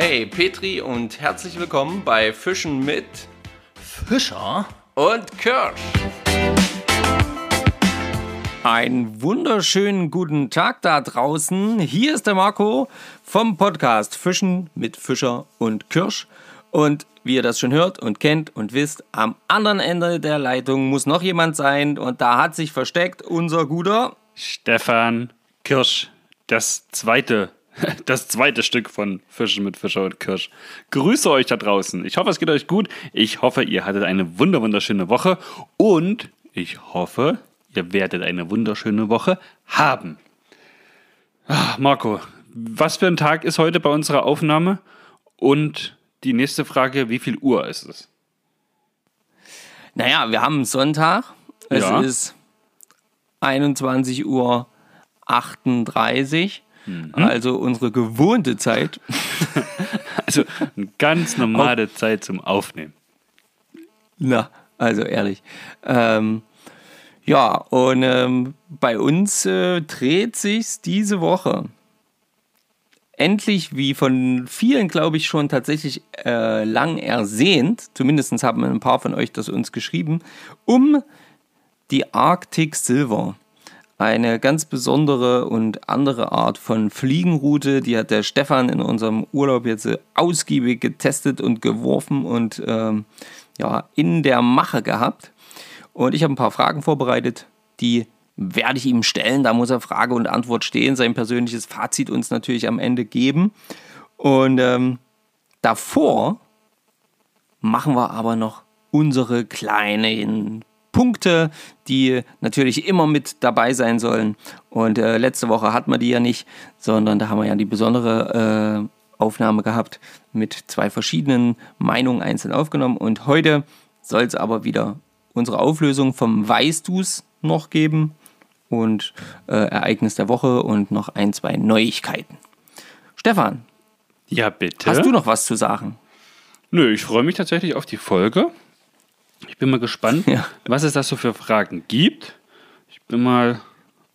Hey Petri und herzlich willkommen bei Fischen mit Fischer und Kirsch. Einen wunderschönen guten Tag da draußen. Hier ist der Marco vom Podcast Fischen mit Fischer und Kirsch. Und wie ihr das schon hört und kennt und wisst, am anderen Ende der Leitung muss noch jemand sein. Und da hat sich versteckt unser guter Stefan Kirsch. Das zweite, das zweite Stück von Fischen mit Fischer und Kirsch. Grüße euch da draußen. Ich hoffe, es geht euch gut. Ich hoffe, ihr hattet eine wunderschöne Woche. Und ich hoffe, ihr werdet eine wunderschöne Woche haben. Ach, Marco, was für ein Tag ist heute bei unserer Aufnahme? Und die nächste Frage, wie viel Uhr ist es? Naja, wir haben Sonntag. Es Ja. ist 21 Uhr 38. Mhm. Also unsere gewohnte Zeit. Also eine ganz normale Zeit zum Aufnehmen. Na, also ehrlich. Ähm, ja, und ähm, bei uns äh, dreht sich diese Woche endlich, wie von vielen, glaube ich, schon tatsächlich äh, lang ersehnt, zumindest haben ein paar von euch das uns geschrieben, um die Arctic Silver. Eine ganz besondere und andere Art von Fliegenroute, die hat der Stefan in unserem Urlaub jetzt äh, ausgiebig getestet und geworfen und ähm, ja, in der Mache gehabt. Und ich habe ein paar Fragen vorbereitet, die werde ich ihm stellen. Da muss er Frage und Antwort stehen, sein persönliches Fazit uns natürlich am Ende geben. Und ähm, davor machen wir aber noch unsere kleinen Punkte, die natürlich immer mit dabei sein sollen. Und äh, letzte Woche hatten wir die ja nicht, sondern da haben wir ja die besondere äh, Aufnahme gehabt mit zwei verschiedenen Meinungen einzeln aufgenommen. Und heute soll es aber wieder unsere Auflösung vom Weißt du's noch geben und äh, Ereignis der Woche und noch ein, zwei Neuigkeiten. Stefan, Ja, bitte. hast du noch was zu sagen? Nö, ich freue mich tatsächlich auf die Folge. Ich bin mal gespannt, Ja. was es da so für Fragen gibt. Ich bin mal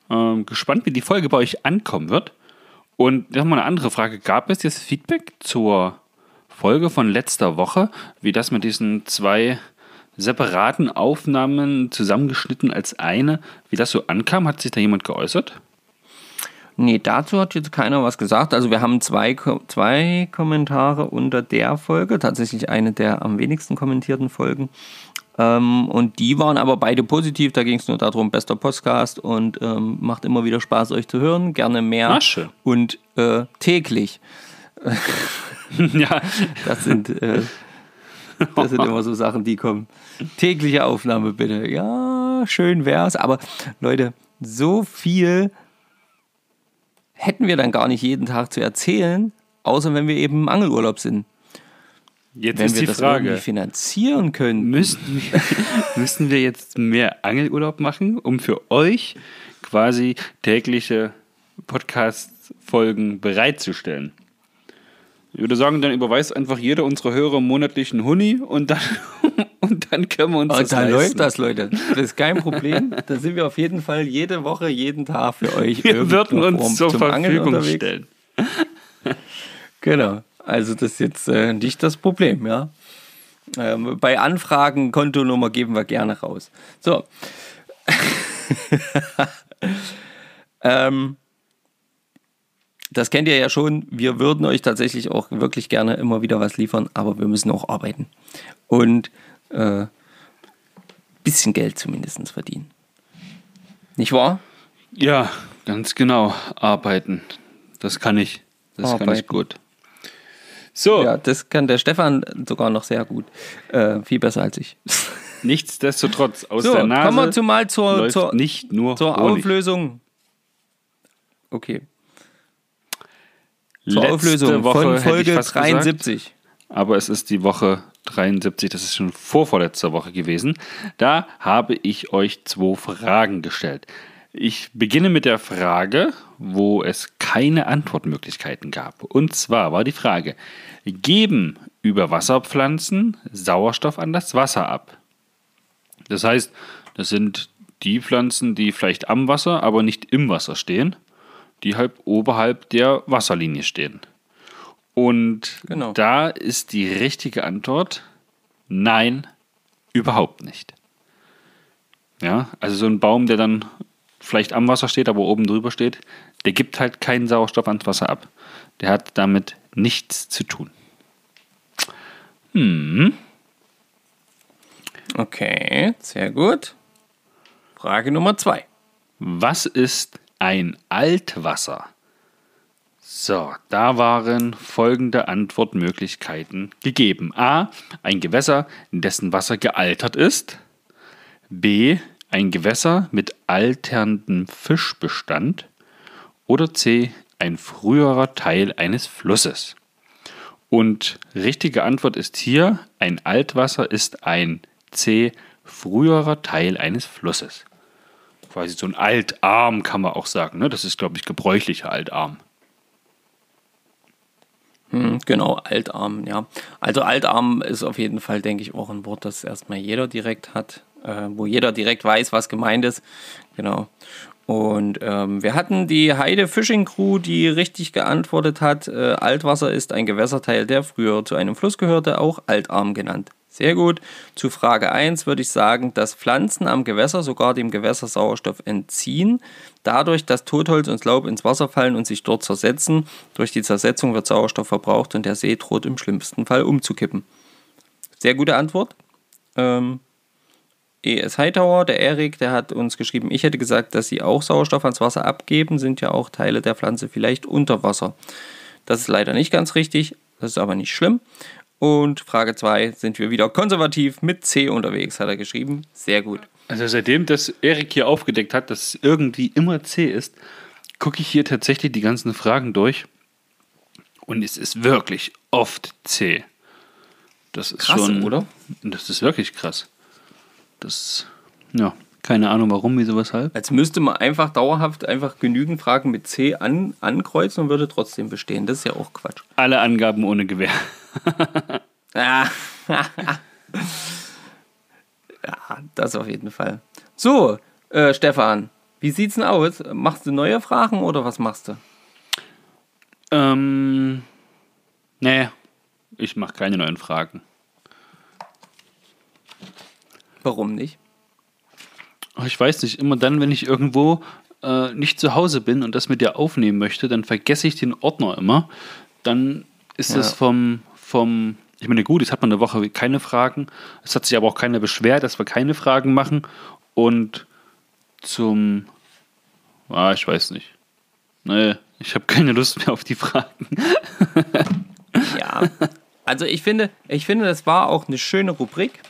ähm, gespannt, wie die Folge bei euch ankommen wird. Und noch mal eine andere Frage. Gab es jetzt Feedback zur Folge von letzter Woche, wie das mit diesen zwei separaten Aufnahmen zusammengeschnitten als eine, wie das so ankam? Hat sich da jemand geäußert? Nee, dazu hat jetzt keiner was gesagt. Also wir haben zwei, zwei Kommentare unter der Folge, tatsächlich eine der am wenigsten kommentierten Folgen. Ähm, und die waren aber beide positiv. Da ging es nur darum, bester Podcast und ähm, macht immer wieder Spaß, euch zu hören. Gerne mehr schön. und äh, täglich. ja, Das sind, äh, das sind immer so Sachen, die kommen. Tägliche Aufnahme bitte. Ja, schön wär's. Aber Leute, so viel hätten wir dann gar nicht jeden Tag zu erzählen, außer wenn wir eben im Angelurlaub sind. Jetzt Wenn ist wir die das Frage. irgendwie finanzieren können. Müssen wir, müssen wir jetzt mehr Angelurlaub machen, um für euch quasi tägliche Podcast-Folgen bereitzustellen? Ich würde sagen, dann überweist einfach jeder unserer Hörer monatlich einen Huni und dann, und dann können wir uns das Und da leisten. läuft das, Leute. Das ist kein Problem. Da sind wir auf jeden Fall jede Woche, jeden Tag für euch. Wir würden uns zur Verfügung stellen. Genau. Also das ist jetzt äh, nicht das Problem, ja. Ähm, bei Anfragen Kontonummer geben wir gerne raus. So. ähm, das kennt ihr ja schon. Wir würden euch tatsächlich auch wirklich gerne immer wieder was liefern, aber wir müssen auch arbeiten. Und äh, bisschen Geld zumindest verdienen. Nicht wahr? Ja, ganz genau. Arbeiten. Das kann ich. Das kann ich Arbeiten. gut. So, Ja, das kann der Stefan sogar noch sehr gut. Äh, viel besser als ich. nichtsdestotrotz aus So, der Nase kommen wir zu mal zur, zur, nicht nur zur Honig. Auflösung. Okay. Zur Letzte Auflösung Woche von Folge fast gesagt. 73. aber es ist die Woche 73, das ist schon vor vorletzter Woche gewesen. Da habe ich euch zwei Fragen gestellt. Ich beginne mit der Frage, wo es keine Antwortmöglichkeiten gab. Und zwar war die Frage, geben Überwasserpflanzen Sauerstoff an das Wasser ab? Das heißt, das sind die Pflanzen, die vielleicht am Wasser, aber nicht im Wasser stehen, die halb oberhalb der Wasserlinie stehen. Und Genau. da ist die richtige Antwort nein, überhaupt nicht. Ja, also so ein Baum, der dann vielleicht am Wasser steht, aber oben drüber steht, der gibt halt keinen Sauerstoff ans Wasser ab. Der hat damit nichts zu tun. Okay, sehr gut. Frage Nummer zwei. Was ist ein Altwasser? So, da waren folgende Antwortmöglichkeiten gegeben. A. Ein Gewässer, dessen Wasser gealtert ist. B. Ein Gewässer mit alterndem Fischbestand. Oder C. Ein früherer Teil eines Flusses. Und richtige Antwort ist hier, ein Altwasser ist ein C. früherer Teil eines Flusses. Quasi so ein Altarm kann man auch sagen. Ne? Das ist, glaube ich, gebräuchlicher Altarm. Hm, Genau, Altarm, ja. Also Altarm ist auf jeden Fall, denke ich, auch ein Wort, das erstmal jeder direkt hat, äh, wo jeder direkt weiß, was gemeint ist. Genau. Und ähm, wir hatten die Heide Fishing Crew, die richtig geantwortet hat. Äh, Altwasser ist ein Gewässerteil, der früher zu einem Fluss gehörte, auch Altarm genannt. Sehr gut. Zu Frage 1 würde ich sagen, dass Pflanzen am Gewässer sogar dem Gewässer Sauerstoff entziehen. Dadurch, dass Totholz und Laub ins Wasser fallen und sich dort zersetzen. Durch die Zersetzung wird Sauerstoff verbraucht und der See droht im schlimmsten Fall umzukippen. Sehr gute Antwort. Ähm, ES Hightower, der Erik, der hat uns geschrieben, ich hätte gesagt, dass sie auch Sauerstoff ans Wasser abgeben, sind ja auch Teile der Pflanze vielleicht unter Wasser. Das ist leider nicht ganz richtig, das ist aber nicht schlimm. Und Frage 2, sind wir wieder konservativ mit C unterwegs, hat er geschrieben. Sehr gut. Also seitdem das Erik hier aufgedeckt hat, dass es irgendwie immer C ist, gucke ich hier tatsächlich die ganzen Fragen durch. Und es ist wirklich oft C. Das ist Krass, schon, oder? Das ist wirklich krass. Das, ja, keine Ahnung warum, wieso, weshalb. Als müsste man einfach dauerhaft einfach genügend Fragen mit C an, ankreuzen und würde trotzdem bestehen. Das ist ja auch Quatsch. Alle Angaben ohne Gewehr. Ja, das auf jeden Fall. So, äh, Stefan, wie sieht's denn aus? Machst du neue Fragen oder was machst du? Ähm, nee, ich mache keine neuen Fragen. Warum nicht? Oh, Ich weiß nicht, immer dann, wenn ich irgendwo äh, nicht zu Hause bin und das mit dir aufnehmen möchte, dann vergesse ich den Ordner immer. Dann ist Ja. es vom, vom, ich meine, gut, jetzt hat man eine Woche keine Fragen. Es hat sich aber auch keiner beschwert, dass wir keine Fragen machen. Und zum, ah, ich weiß nicht. Nee, ich habe keine Lust mehr auf die Fragen. Ja, also ich finde, ich finde, das war auch eine schöne Rubrik.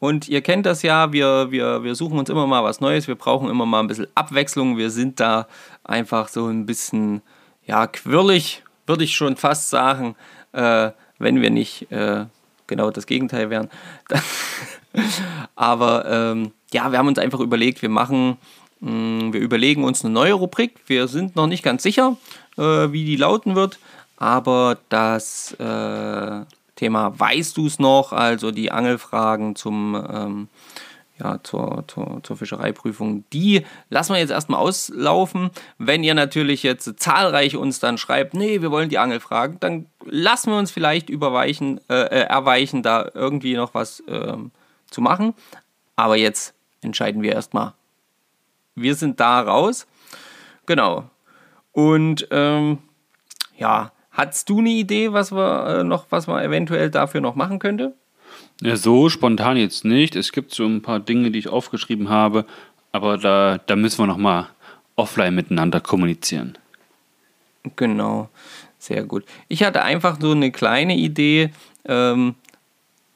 Und ihr kennt das ja, wir, wir, wir suchen uns immer mal was Neues, wir brauchen immer mal ein bisschen Abwechslung. Wir sind da einfach so ein bisschen, ja, quirlig, würde ich schon fast sagen, äh, wenn wir nicht äh, genau das Gegenteil wären. Aber ähm, ja, wir haben uns einfach überlegt, wir machen, mh, wir überlegen uns eine neue Rubrik. Wir sind noch nicht ganz sicher, äh, wie die lauten wird, aber das äh, Thema weißt du es noch, also die Angelfragen zum ähm, ja, zur, zur, zur Fischereiprüfung, die lassen wir jetzt erstmal auslaufen. Wenn ihr natürlich jetzt zahlreich uns dann schreibt, nee, wir wollen die Angelfragen, dann lassen wir uns vielleicht überweichen, äh, äh, erweichen, da irgendwie noch was ähm, zu machen. Aber jetzt entscheiden wir erstmal. Wir sind da raus. Genau. Und ähm, ja, hast du eine Idee, was wir äh, noch, was man eventuell dafür noch machen könnte? Ja, so spontan jetzt nicht. Es gibt so ein paar Dinge, die ich aufgeschrieben habe, aber da, da müssen wir nochmal offline miteinander kommunizieren. Genau, sehr gut. Ich hatte einfach so eine kleine Idee, ähm,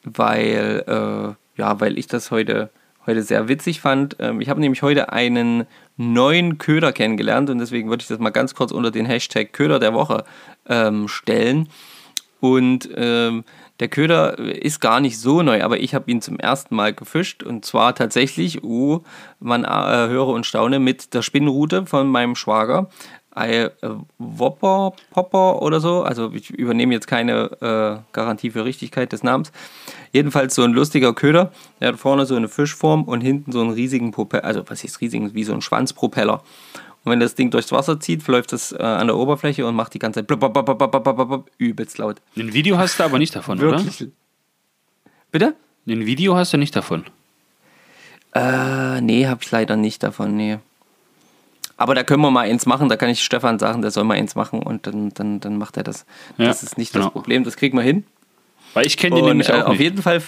weil, äh, ja, weil ich das heute, heute sehr witzig fand. Ähm, ich habe nämlich heute einen neuen Köder kennengelernt und deswegen würde ich das mal ganz kurz unter den Hashtag Köder der Woche ähm, stellen. Und ähm, der Köder ist gar nicht so neu, aber ich habe ihn zum ersten Mal gefischt und zwar tatsächlich, oh, man äh, höre und staune, mit der Spinnrute von meinem Schwager. Ein äh, Whopper Popper oder so, also ich übernehme jetzt keine äh, Garantie für Richtigkeit des Namens. Jedenfalls so ein lustiger Köder, der hat vorne so eine Fischform und hinten so einen riesigen Propeller, also was ist riesig, wie so ein Schwanzpropeller. Und wenn das Ding durchs Wasser zieht, läuft das äh, an der Oberfläche und macht die ganze Zeit blub, blub, blub, übelst laut. Ein Video hast du aber nicht davon, Wirklich. Bitte? oder? Ein Video hast du nicht davon. Äh, nee, hab ich leider nicht davon, nee. Aber da können wir mal eins machen, da kann ich Stefan sagen, der soll mal eins machen und dann, dann, dann macht er das. Ja, das ist nicht genau. das Problem, das kriegen wir hin. Weil ich kenne den Und, nämlich äh, auch auf nicht. jeden Fall,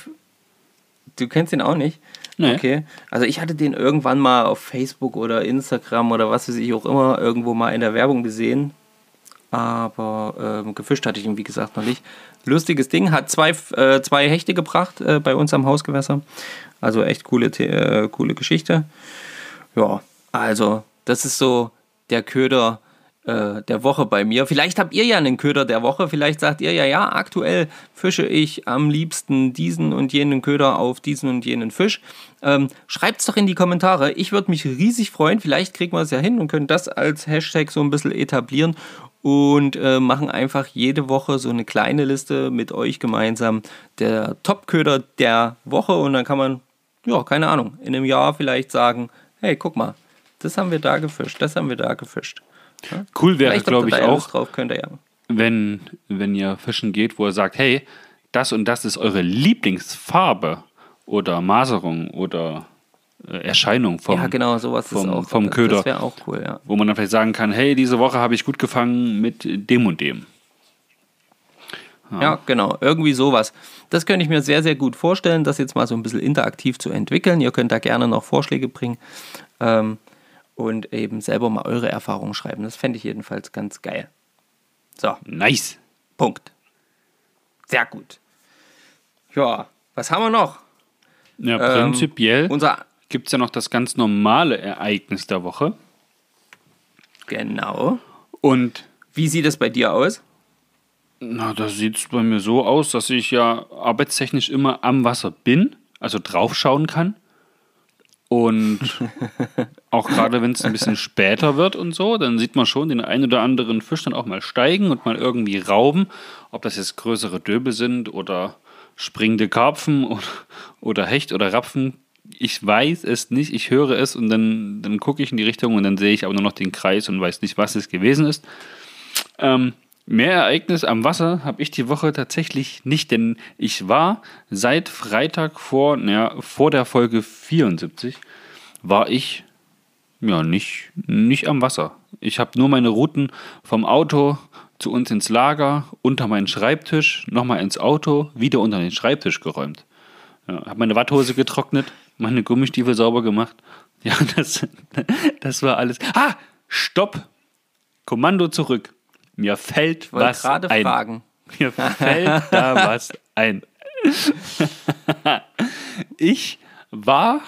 du kennst ihn auch nicht? Nee. Okay. Also ich hatte den irgendwann mal auf Facebook oder Instagram oder was weiß ich auch immer irgendwo mal in der Werbung gesehen. Aber ähm, gefischt hatte ich ihn, wie gesagt, noch nicht. Lustiges Ding, hat zwei, äh, zwei Hechte gebracht äh, bei uns am Hausgewässer. Also echt coole, äh, coole Geschichte. Ja, also das ist so der Köder äh, der Woche bei mir. Vielleicht habt ihr ja einen Köder der Woche. Vielleicht sagt ihr ja, ja, aktuell fische ich am liebsten diesen und jenen Köder auf diesen und jenen Fisch. Ähm, Schreibt es doch in die Kommentare. Ich würde mich riesig freuen. Vielleicht kriegen wir es ja hin und können das als Hashtag so ein bisschen etablieren und äh, machen einfach jede Woche so eine kleine Liste mit euch gemeinsam der Top-Köder der Woche und dann kann man, ja, keine Ahnung, in einem Jahr vielleicht sagen, hey, guck mal, das haben wir da gefischt, das haben wir da gefischt. Cool wäre, glaube ich, ja auch, drauf, könnt ihr ja. wenn, wenn ihr fischen geht, wo ihr sagt, hey, das und das ist eure Lieblingsfarbe oder Maserung oder äh, Erscheinung vom, ja, genau, sowas vom, ist auch. vom Köder. Das wäre auch cool, ja. wo man dann vielleicht sagen kann, hey, diese Woche habe ich gut gefangen mit dem und dem. Ja, genau, irgendwie sowas. Das könnte ich mir sehr, sehr gut vorstellen, das jetzt mal so ein bisschen interaktiv zu entwickeln. Ihr könnt da gerne noch Vorschläge bringen ähm, und eben selber mal eure Erfahrungen schreiben. Das fände ich jedenfalls ganz geil. So, Nice. Punkt. Sehr gut. Ja, was haben wir noch? Ja, Ähm, prinzipiell Unser. gibt es ja noch das ganz normale Ereignis der Woche. Genau. Und Wie sieht es bei dir aus? na, da sieht es bei mir so aus, dass ich ja arbeitstechnisch immer am Wasser bin, also draufschauen kann. Und auch gerade wenn es ein bisschen später wird und so, dann sieht man schon den einen oder anderen Fisch dann auch mal steigen und mal irgendwie rauben. Ob das jetzt größere Döbel sind oder springende Karpfen oder, oder Hecht oder Rapfen. Ich weiß es nicht, ich höre es und dann, dann gucke ich in die Richtung und dann sehe ich aber nur noch den Kreis und weiß nicht, was es gewesen ist. Ähm, mehr Ereignis am Wasser habe ich die Woche tatsächlich nicht, denn ich war seit Freitag vor, naja, vor der Folge 74, war ich ja nicht, nicht am Wasser. Ich habe nur meine Routen vom Auto zu uns ins Lager, unter meinen Schreibtisch, nochmal ins Auto, wieder unter den Schreibtisch geräumt. Ja, habe meine Watthose getrocknet, meine Gummistiefel sauber gemacht. Ja, das, das war alles. Ah, stopp! Kommando zurück. Mir fällt Wollte was gerade ein. fragen. Mir fällt da was ein. Ich war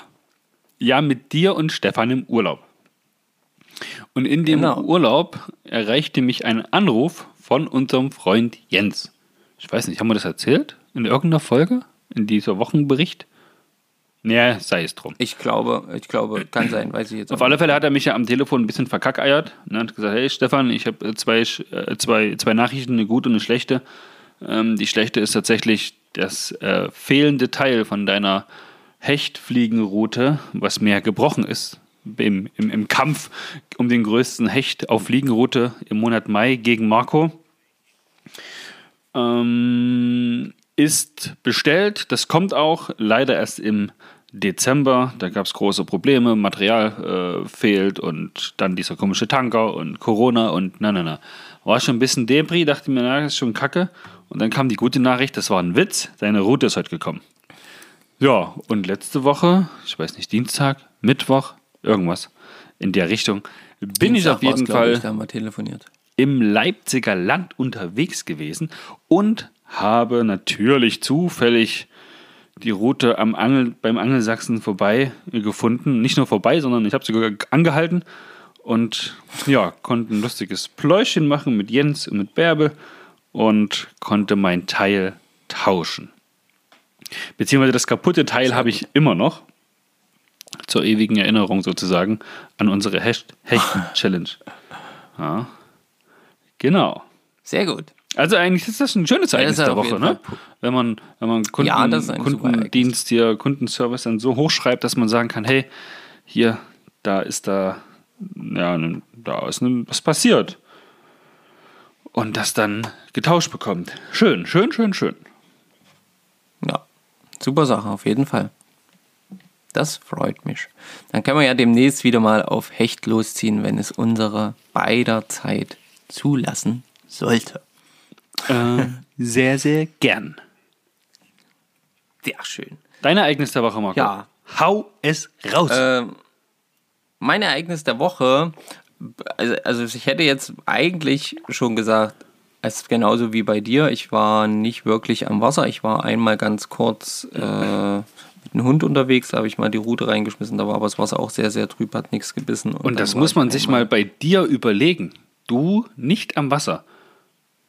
ja mit dir und Stefan im Urlaub. Und in dem Genau. Urlaub erreichte mich ein Anruf von unserem Freund Jens. Ich weiß nicht, haben wir das erzählt? In irgendeiner Folge? In dieser Wochenbericht? Naja, sei es drum. Ich glaube, ich glaube, kann sein, weiß ich jetzt Auf alle Fälle hat er mich ja am Telefon ein bisschen verkackeiert und hat gesagt, hey Stefan, ich habe zwei, Sch- äh, zwei, zwei Nachrichten, eine gute und eine schlechte. Ähm, die schlechte ist tatsächlich das äh, fehlende Teil von deiner Hechtfliegenroute, was mir gebrochen ist im, im, im Kampf um den größten Hecht auf Fliegenroute im Monat Mai gegen Marco. Ähm, ist bestellt. Das kommt auch leider erst im Dezember. Da gab es große Probleme. Material äh, fehlt und dann dieser komische Tanker und Corona und na, na, na. War schon ein bisschen Debris, dachte mir, na, das ist schon kacke. Und dann kam die gute Nachricht, das war ein Witz. Deine Route ist heute gekommen. Ja, und letzte Woche, ich weiß nicht, Dienstag, Mittwoch, irgendwas in der Richtung, bin ich Dienstag auf jeden Fall Ich, da haben wir telefoniert. im Leipziger Land unterwegs gewesen und habe natürlich zufällig die Route am Angel, beim Angelsachsen vorbei gefunden. Nicht nur vorbei, sondern ich habe sogar angehalten und ja, konnte ein lustiges Pläuschen machen mit Jens und mit Bärbel und konnte mein Teil tauschen. Beziehungsweise das kaputte Teil habe ich immer noch. Zur ewigen Erinnerung sozusagen an unsere Hecht- Hechten-Challenge. Ja. Genau. Sehr gut. Also eigentlich ist das ein schönes Ereignis der Woche, ne? Wenn man, wenn man Kunden, Ja, Kundendienst hier, Kundenservice dann so hochschreibt, dass man sagen kann, hey, hier, da ist da ja, da ist was passiert. Und das dann getauscht bekommt. Schön, schön, schön, schön. Ja, super Sache, auf jeden Fall. Das freut mich. Dann können wir ja demnächst wieder mal auf Hecht losziehen, wenn es unsere beider Zeit zulassen sollte. Äh, sehr, sehr gern. Sehr schön. Dein Ereignis der Woche, Marco. Ja. Hau es raus. Ähm, mein Ereignis der Woche, also, also ich hätte jetzt eigentlich schon gesagt, es ist genauso wie bei dir. Ich war nicht wirklich am Wasser. Ich war einmal ganz kurz äh, mit einem Hund unterwegs, da habe ich mal die Route reingeschmissen, da war aber das Wasser auch sehr, sehr trüb, hat nichts gebissen. Und, und das muss man sich mal bei dir überlegen. Du nicht am Wasser.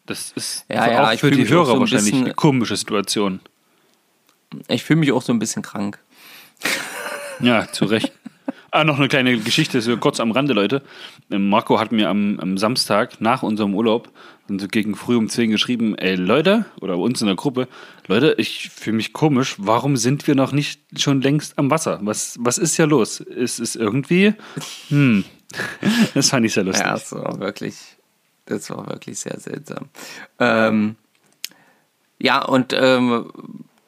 Das ist ja, ja, auch für die Hörer so wahrscheinlich bisschen, eine komische Situation. Ich fühle mich auch so ein bisschen krank. Ja, zu Recht. Ah, noch eine kleine Geschichte, so kurz am Rande, Leute. Ähm, Marco hat mir am, am Samstag nach unserem Urlaub so gegen früh um 10 geschrieben, ey Leute, oder uns in der Gruppe, Leute, ich fühle mich komisch, warum sind wir noch nicht schon längst am Wasser? Was, was ist ja los? Ist es irgendwie, hm, das fand ich sehr lustig. Ja, war wirklich, das war wirklich sehr seltsam. Ähm, ja, und ähm,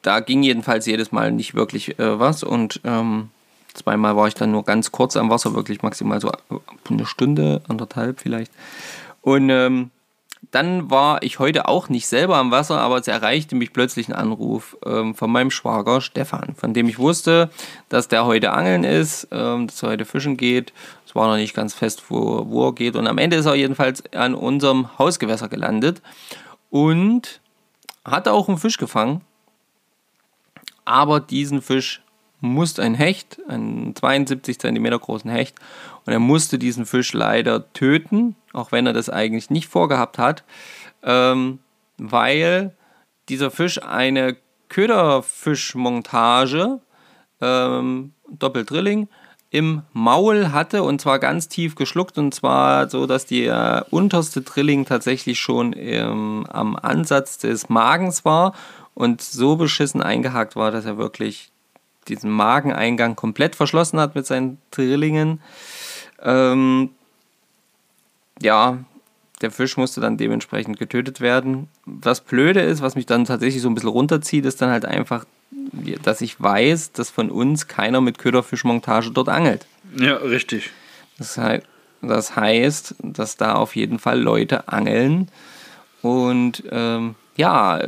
da ging jedenfalls jedes Mal nicht wirklich äh, was und ähm, zweimal war ich dann nur ganz kurz am Wasser, wirklich maximal so eine Stunde, anderthalb vielleicht. Und ähm, dann war ich heute auch nicht selber am Wasser, aber es erreichte mich plötzlich ein Anruf ähm, von meinem Schwager Stefan, von dem ich wusste, dass der heute angeln ist, ähm, dass er heute fischen geht. Es war noch nicht ganz fest, wo, wo er geht. Und am Ende ist er jedenfalls an unserem Hausgewässer gelandet und hat auch einen Fisch gefangen. Aber diesen Fisch musste ein Hecht, einen 72 cm großen Hecht, und er musste diesen Fisch leider töten, auch wenn er das eigentlich nicht vorgehabt hat, ähm, weil dieser Fisch eine Köderfischmontage, ähm, Doppeldrilling, im Maul hatte und zwar ganz tief geschluckt und zwar so, dass der unterste Drilling tatsächlich schon ähm, am Ansatz des Magens war und so beschissen eingehakt war, dass er wirklich diesen Mageneingang komplett verschlossen hat mit seinen Drillingen. Ähm, ja, der Fisch musste dann dementsprechend getötet werden. Was blöde ist, was mich dann tatsächlich so ein bisschen runterzieht, ist dann halt einfach, dass ich weiß, dass von uns keiner mit Köderfischmontage dort angelt. Ja, richtig. Das, heißt, das heißt, dass da auf jeden Fall Leute angeln. Und ähm, ja,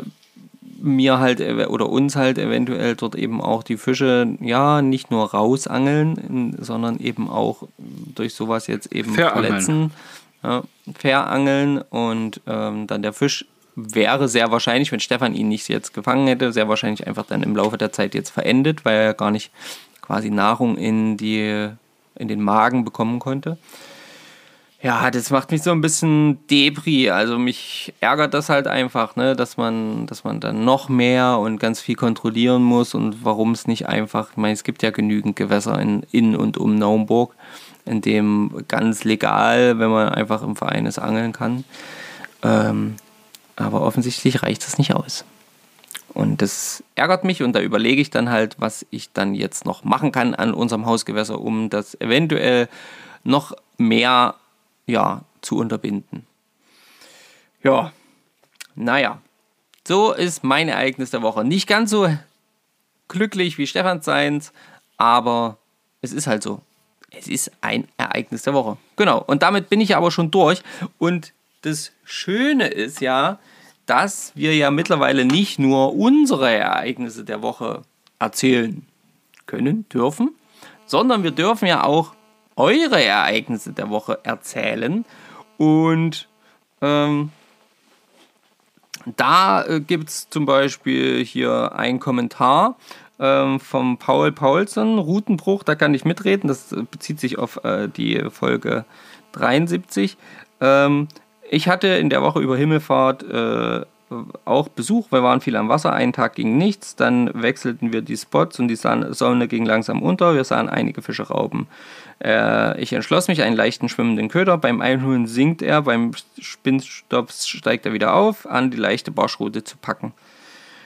mir halt oder uns halt eventuell dort eben auch die Fische ja nicht nur rausangeln, sondern eben auch durch sowas jetzt eben verletzen, ja, verangeln und ähm, dann der Fisch wäre sehr wahrscheinlich, wenn Stefan ihn nicht jetzt gefangen hätte, sehr wahrscheinlich einfach dann im Laufe der Zeit jetzt verendet, weil er gar nicht quasi Nahrung in die in den Magen bekommen konnte. Ja, das macht mich so ein bisschen Debris. Also mich ärgert das halt einfach, ne, dass man, dass man dann noch mehr und ganz viel kontrollieren muss und warum es nicht einfach, ich meine, es gibt ja genügend Gewässer in, in und um Naumburg, in dem ganz legal, wenn man einfach im Verein ist, angeln kann. Ähm, aber offensichtlich reicht das nicht aus. Und das ärgert mich und da überlege ich dann halt, was ich dann jetzt noch machen kann an unserem Hausgewässer, um das eventuell noch mehr ja, zu unterbinden. Ja, naja, so ist mein Ereignis der Woche. Nicht ganz so glücklich wie Stefan seins, aber es ist halt so. Es ist ein Ereignis der Woche. Genau, und damit bin ich aber schon durch. Und das Schöne ist ja, dass wir ja mittlerweile nicht nur unsere Ereignisse der Woche erzählen können, dürfen, sondern wir dürfen ja auch eure Ereignisse der Woche erzählen. Und ähm, da äh, gibt es zum Beispiel hier einen Kommentar ähm, vom Paul Paulsen, Routenbruch, da kann ich mitreden, das äh, bezieht sich auf äh, die Folge 73. Ähm, ich hatte in der Woche über Himmelfahrt äh, auch Besuch. Wir waren viel am Wasser, einen Tag ging nichts. Dann wechselten wir die Spots und die Sonne ging langsam unter. Wir sahen einige Fische rauben. Äh, ich entschloss mich, einen leichten schwimmenden Köder. Beim Einholen sinkt er, beim Spinnstops steigt er wieder auf, an die leichte Barschrute zu packen.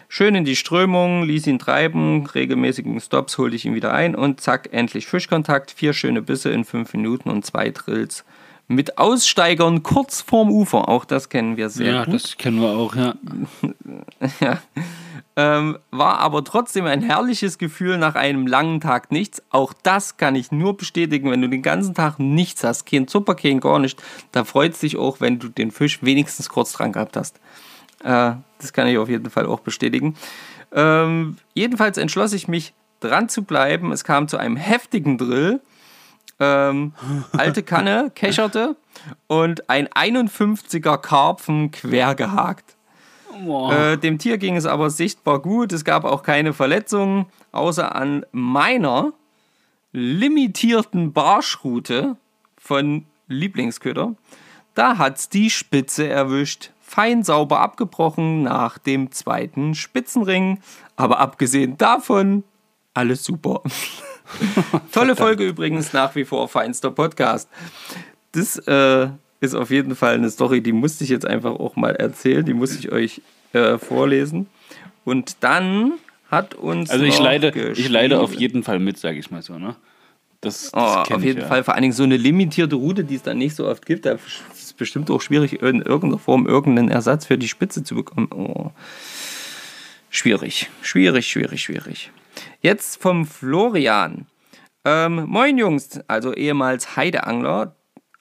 Schön in die Strömung, ließ ihn treiben, regelmäßigen Stops holte ich ihn wieder ein und zack, endlich Fischkontakt. Vier schöne Bisse in fünf Minuten und zwei Drills mit Aussteigern kurz vorm Ufer. Auch das kennen wir sehr ja, gut. das kennen wir auch, ja. ja. Ähm, war aber trotzdem ein herrliches Gefühl nach einem langen Tag nichts. Auch das kann ich nur bestätigen, wenn du den ganzen Tag nichts hast, kein Zucker, kein gar nicht, da freut es dich auch, wenn du den Fisch wenigstens kurz dran gehabt hast. Äh, das kann ich auf jeden Fall auch bestätigen. Ähm, jedenfalls entschloss ich mich, dran zu bleiben. Es kam zu einem heftigen Drill. Ähm, alte Kanne, kecherte und ein 51er Karpfen quer gehakt. Äh, dem Tier ging es aber sichtbar gut. Es gab auch keine Verletzungen, außer an meiner limitierten Barschroute von Lieblingsköder. Da hat's die Spitze erwischt. Fein sauber abgebrochen nach dem zweiten Spitzenring. Aber abgesehen davon, alles super. Tolle Folge übrigens, nach wie vor feinster Podcast. Das äh, ist auf jeden Fall eine Story, die musste ich jetzt einfach auch mal erzählen. Die muss ich euch äh, vorlesen. Und dann hat uns. Also ich leide, ich leide auf jeden Fall mit, sage ich mal so, ne? Das, das Oh, auf ich, jeden ja. Fall, vor allen Dingen so eine limitierte Route, die es dann nicht so oft gibt. Da ist es bestimmt auch schwierig, in irgendeiner Form irgendeinen Ersatz für die Spitze zu bekommen. Oh. Schwierig, schwierig, schwierig, schwierig. Jetzt vom Florian. Ähm, moin Jungs, also ehemals Heideangler.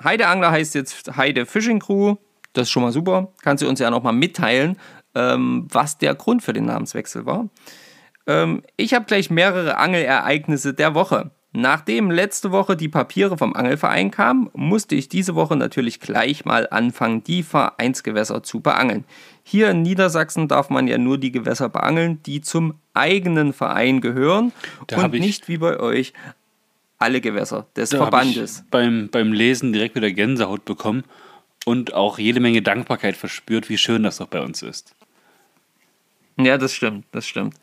Heideangler heißt jetzt Heide Fishing Crew. Das ist schon mal super. Kannst du uns ja nochmal mitteilen, ähm, was der Grund für den Namenswechsel war. Ähm, ich habe gleich mehrere Angelereignisse der Woche. Nachdem letzte Woche die Papiere vom Angelverein kamen, musste ich diese Woche natürlich gleich mal anfangen, die Vereinsgewässer zu beangeln. Hier in Niedersachsen darf man ja nur die Gewässer beangeln, die zum eigenen Verein gehören Da und nicht wie bei euch alle Gewässer des Verbandes. Ich beim, beim Lesen direkt wieder Gänsehaut bekommen und auch jede Menge Dankbarkeit verspürt, wie schön das doch bei uns ist. Ja, das stimmt, das stimmt.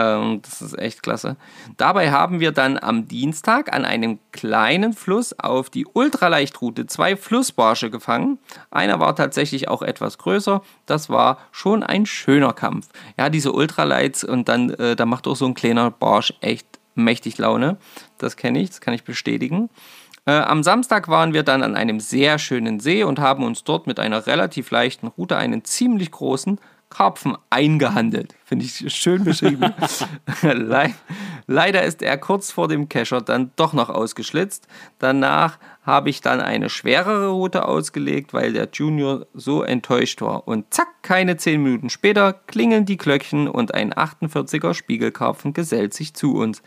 Ähm, das ist echt klasse. Dabei haben wir dann am Dienstag an einem kleinen Fluss auf die Ultraleichtroute zwei Flussbarsche gefangen. Einer war tatsächlich auch etwas größer. Das war schon ein schöner Kampf. Ja, diese Ultralights und dann, äh, da macht auch so ein kleiner Barsch echt mächtig Laune. Das kenne ich, das kann ich bestätigen. Äh, am Samstag waren wir dann an einem sehr schönen See und haben uns dort mit einer relativ leichten Route einen ziemlich großen Karpfen eingehandelt. Finde ich schön beschrieben. Le Leider ist er kurz vor dem Kescher dann doch noch ausgeschlitzt. Danach habe ich dann eine schwerere Route ausgelegt, weil der Junior so enttäuscht war. Und zack, keine 10 Minuten später klingeln die Glöckchen und ein 48er Spiegelkarpfen gesellt sich zu uns.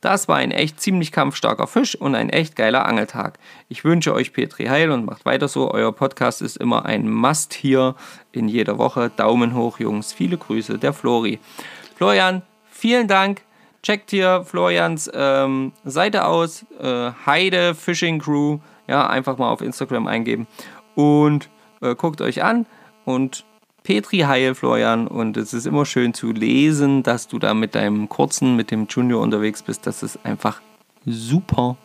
Das war ein echt ziemlich kampfstarker Fisch und ein echt geiler Angeltag. Ich wünsche euch Petri Heil und macht weiter so. Euer Podcast ist immer ein Must hier in jeder Woche. Daumen hoch, Jungs. Viele Grüße, der Flori. Florian, vielen Dank. Checkt hier Florians ähm, Seite aus. Äh, Heide Fishing Crew. Ja, einfach mal auf Instagram eingeben. Und äh, guckt euch an. Und Petri Heil, Florian. Und es ist immer schön zu lesen, dass du da mit deinem Kurzen, mit dem Junior unterwegs bist. Das ist einfach super.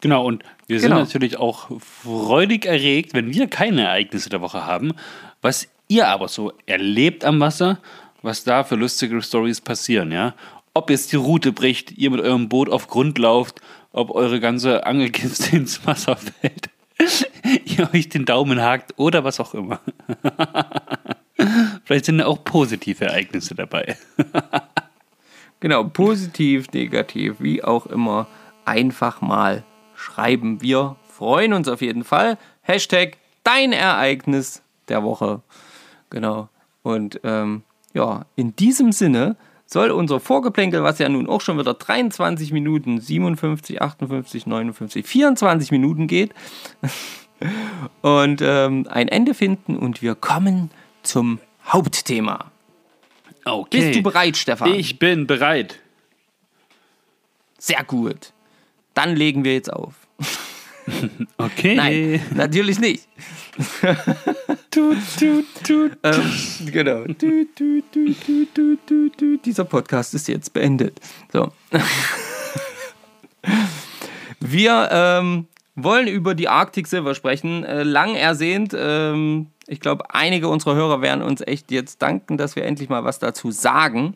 Genau, und wir sind Genau. natürlich auch freudig erregt, wenn wir keine Ereignisse der Woche haben, was ihr aber so erlebt am Wasser, was da für lustige Stories passieren, ja. Ob jetzt die Route bricht, ihr mit eurem Boot auf Grund lauft, ob eure ganze Angelkiste ins Wasser fällt, ihr euch den Daumen hakt oder was auch immer. Vielleicht sind ja auch positive Ereignisse dabei. Genau, positiv, negativ, wie auch immer, einfach mal schreiben. Wir freuen uns auf jeden Fall. Hashtag dein Ereignis der Woche. Genau. Und ähm, ja, in diesem Sinne soll unser Vorgeplänkel, was ja nun auch schon wieder 23 Minuten, 57, 58, 59, 24 Minuten geht, und ähm, ein Ende finden und wir kommen zum Hauptthema. Okay. Bist du bereit, Stefan? Ich bin bereit. Sehr gut. Dann legen wir jetzt auf. Okay. Nein, natürlich nicht. Tut, tut, tut. Ähm, genau. Dieser Podcast ist jetzt beendet. So. Wir ähm, wollen über die Arctic Silver sprechen. Äh, lang ersehnt. Ähm, Ich glaube, einige unserer Hörer werden uns echt jetzt danken, dass wir endlich mal was dazu sagen.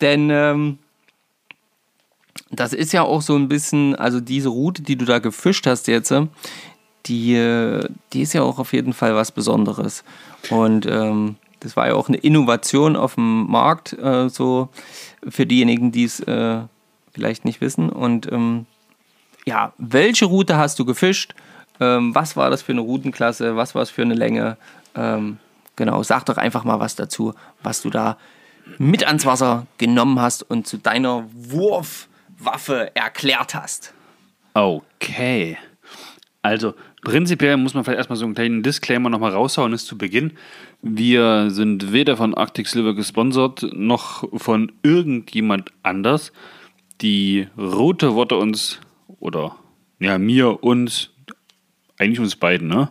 Denn ähm, das ist ja auch so ein bisschen, also diese Route, die du da gefischt hast jetzt, die, die ist ja auch auf jeden Fall was Besonderes. Und ähm, das war ja auch eine Innovation auf dem Markt, äh, so für diejenigen, die es äh, vielleicht nicht wissen. Und ähm, ja, welche Route hast du gefischt? Ähm, was war das für eine Routenklasse? Was war es für eine Länge? Ähm, genau, sag doch einfach mal was dazu, was du da mit ans Wasser genommen hast und zu deiner Wurfwaffe erklärt hast. Okay. Also prinzipiell muss man vielleicht erstmal so einen kleinen Disclaimer nochmal raushauen, ist zu Beginn. Wir sind weder von Arctic Silver gesponsert, noch von irgendjemand anders. Die Route wurde uns, oder ja, mir, uns, eigentlich uns beiden, ne?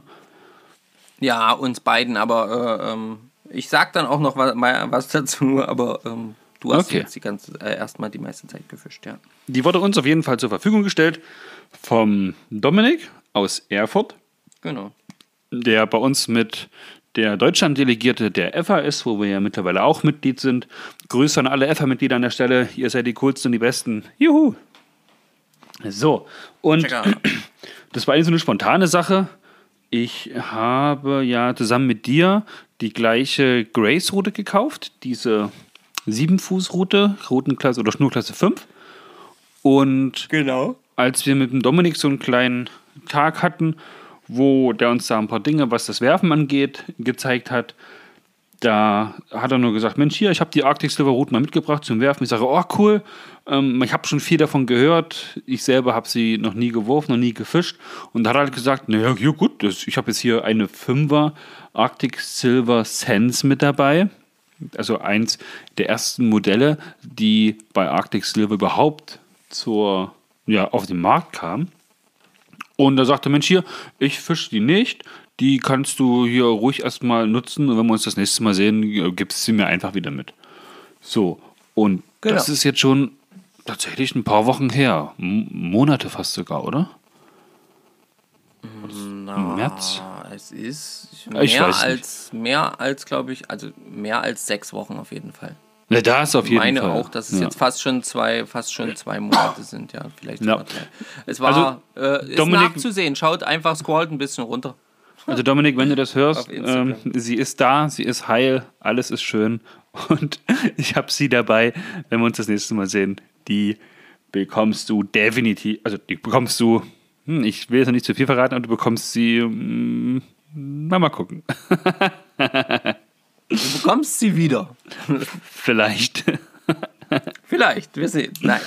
Ja, uns beiden, aber äh, ähm, ich sag dann auch noch was, was dazu, aber ähm, du hast Okay. jetzt die ganze, äh, erstmal die meiste Zeit gefischt, ja. Die wurde uns auf jeden Fall zur Verfügung gestellt vom Dominik aus Erfurt, Genau. der bei uns mit der Deutschland-Delegierte der EFA ist, wo wir ja mittlerweile auch Mitglied sind. Grüße an alle EFA-Mitglieder an der Stelle. Ihr seid die coolsten und die besten. Juhu! So, und Checker. das war eigentlich so eine spontane Sache. Ich habe ja zusammen mit dir die gleiche Grace-Route gekauft, diese 7-Fuß-Route, Routenklasse oder Schnurklasse 5. Und Genau. als wir mit dem Dominik so einen kleinen Tag hatten, wo der uns da ein paar Dinge, was das Werfen angeht, gezeigt hat, da hat er nur gesagt, Mensch, hier, ich habe die Arctic Silver Route mal mitgebracht zum Werfen. Ich sage, oh cool, ähm, ich habe schon viel davon gehört. Ich selber habe sie noch nie geworfen, noch nie gefischt. Und da hat er halt gesagt, naja, ja, gut, das, ich habe jetzt hier eine 5er Arctic Silver Sense mit dabei. Also eins der ersten Modelle, die bei Arctic Silver überhaupt zur, ja, auf den Markt kamen. Und da sagte Mensch, hier, ich fische die nicht. Die kannst du hier ruhig erstmal nutzen. Und wenn wir uns das nächste Mal sehen, gibst du sie mir einfach wieder mit. So, und Genau. das ist jetzt schon tatsächlich ein paar Wochen her. M Monate fast sogar, oder? Na, März? Es ist mehr als, mehr als, glaube ich, also mehr als sechs Wochen auf jeden Fall. Ja, da ist auf Ich jeden meine Fall. auch, dass es ja. jetzt fast schon zwei, fast schon zwei Monate sind, ja, vielleicht Ja. sogar drei. Es war, äh, ist Dominik- nachzusehen. Schaut einfach, scrollt ein bisschen runter. Also Dominik, wenn du das hörst, ähm, sie ist da, sie ist heil, alles ist schön und ich habe sie dabei, wenn wir uns das nächste Mal sehen, die bekommst du definitiv, also die bekommst du, hm, ich will jetzt noch nicht zu viel verraten, aber du bekommst sie, hm, na mal gucken, Du bekommst sie wieder. vielleicht. Vielleicht, wir sehen. Nein.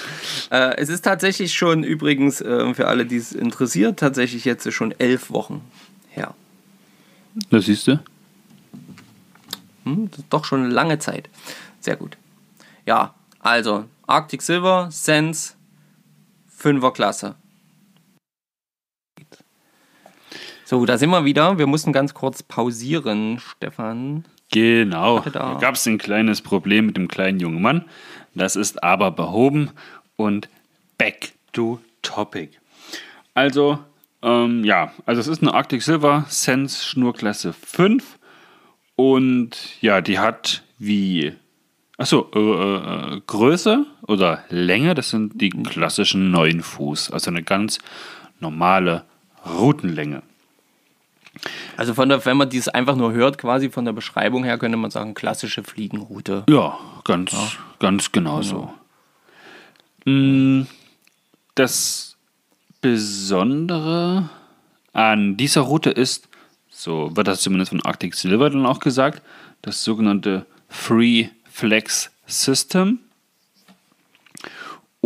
Äh, es ist tatsächlich schon übrigens, äh, für alle, die es interessiert, tatsächlich jetzt schon elf Wochen her. Das siehst du? Hm, das ist doch schon eine lange Zeit. Sehr gut. Ja, also Arctic Silver, Sense, 5er Klasse. So, da sind wir wieder. Wir mussten ganz kurz pausieren, Stefan. Genau. da. Gab es ein kleines Problem mit dem kleinen jungen Mann. Das ist aber behoben und back to topic. Also, ähm, ja, also es ist eine Arctic Silver Sense Schnurklasse 5 und ja, die hat wie, achso, äh, äh, Größe oder Länge, das sind die klassischen 9 Fuß, also eine ganz normale Routenlänge. Also von der, wenn man dies einfach nur hört, quasi von der Beschreibung her, könnte man sagen, klassische Fliegenroute. Ja, ganz, ganz genau so. Mm, Das Besondere an dieser Route ist, so wird das zumindest von Arctic Silver dann auch gesagt, das sogenannte Free Flex System.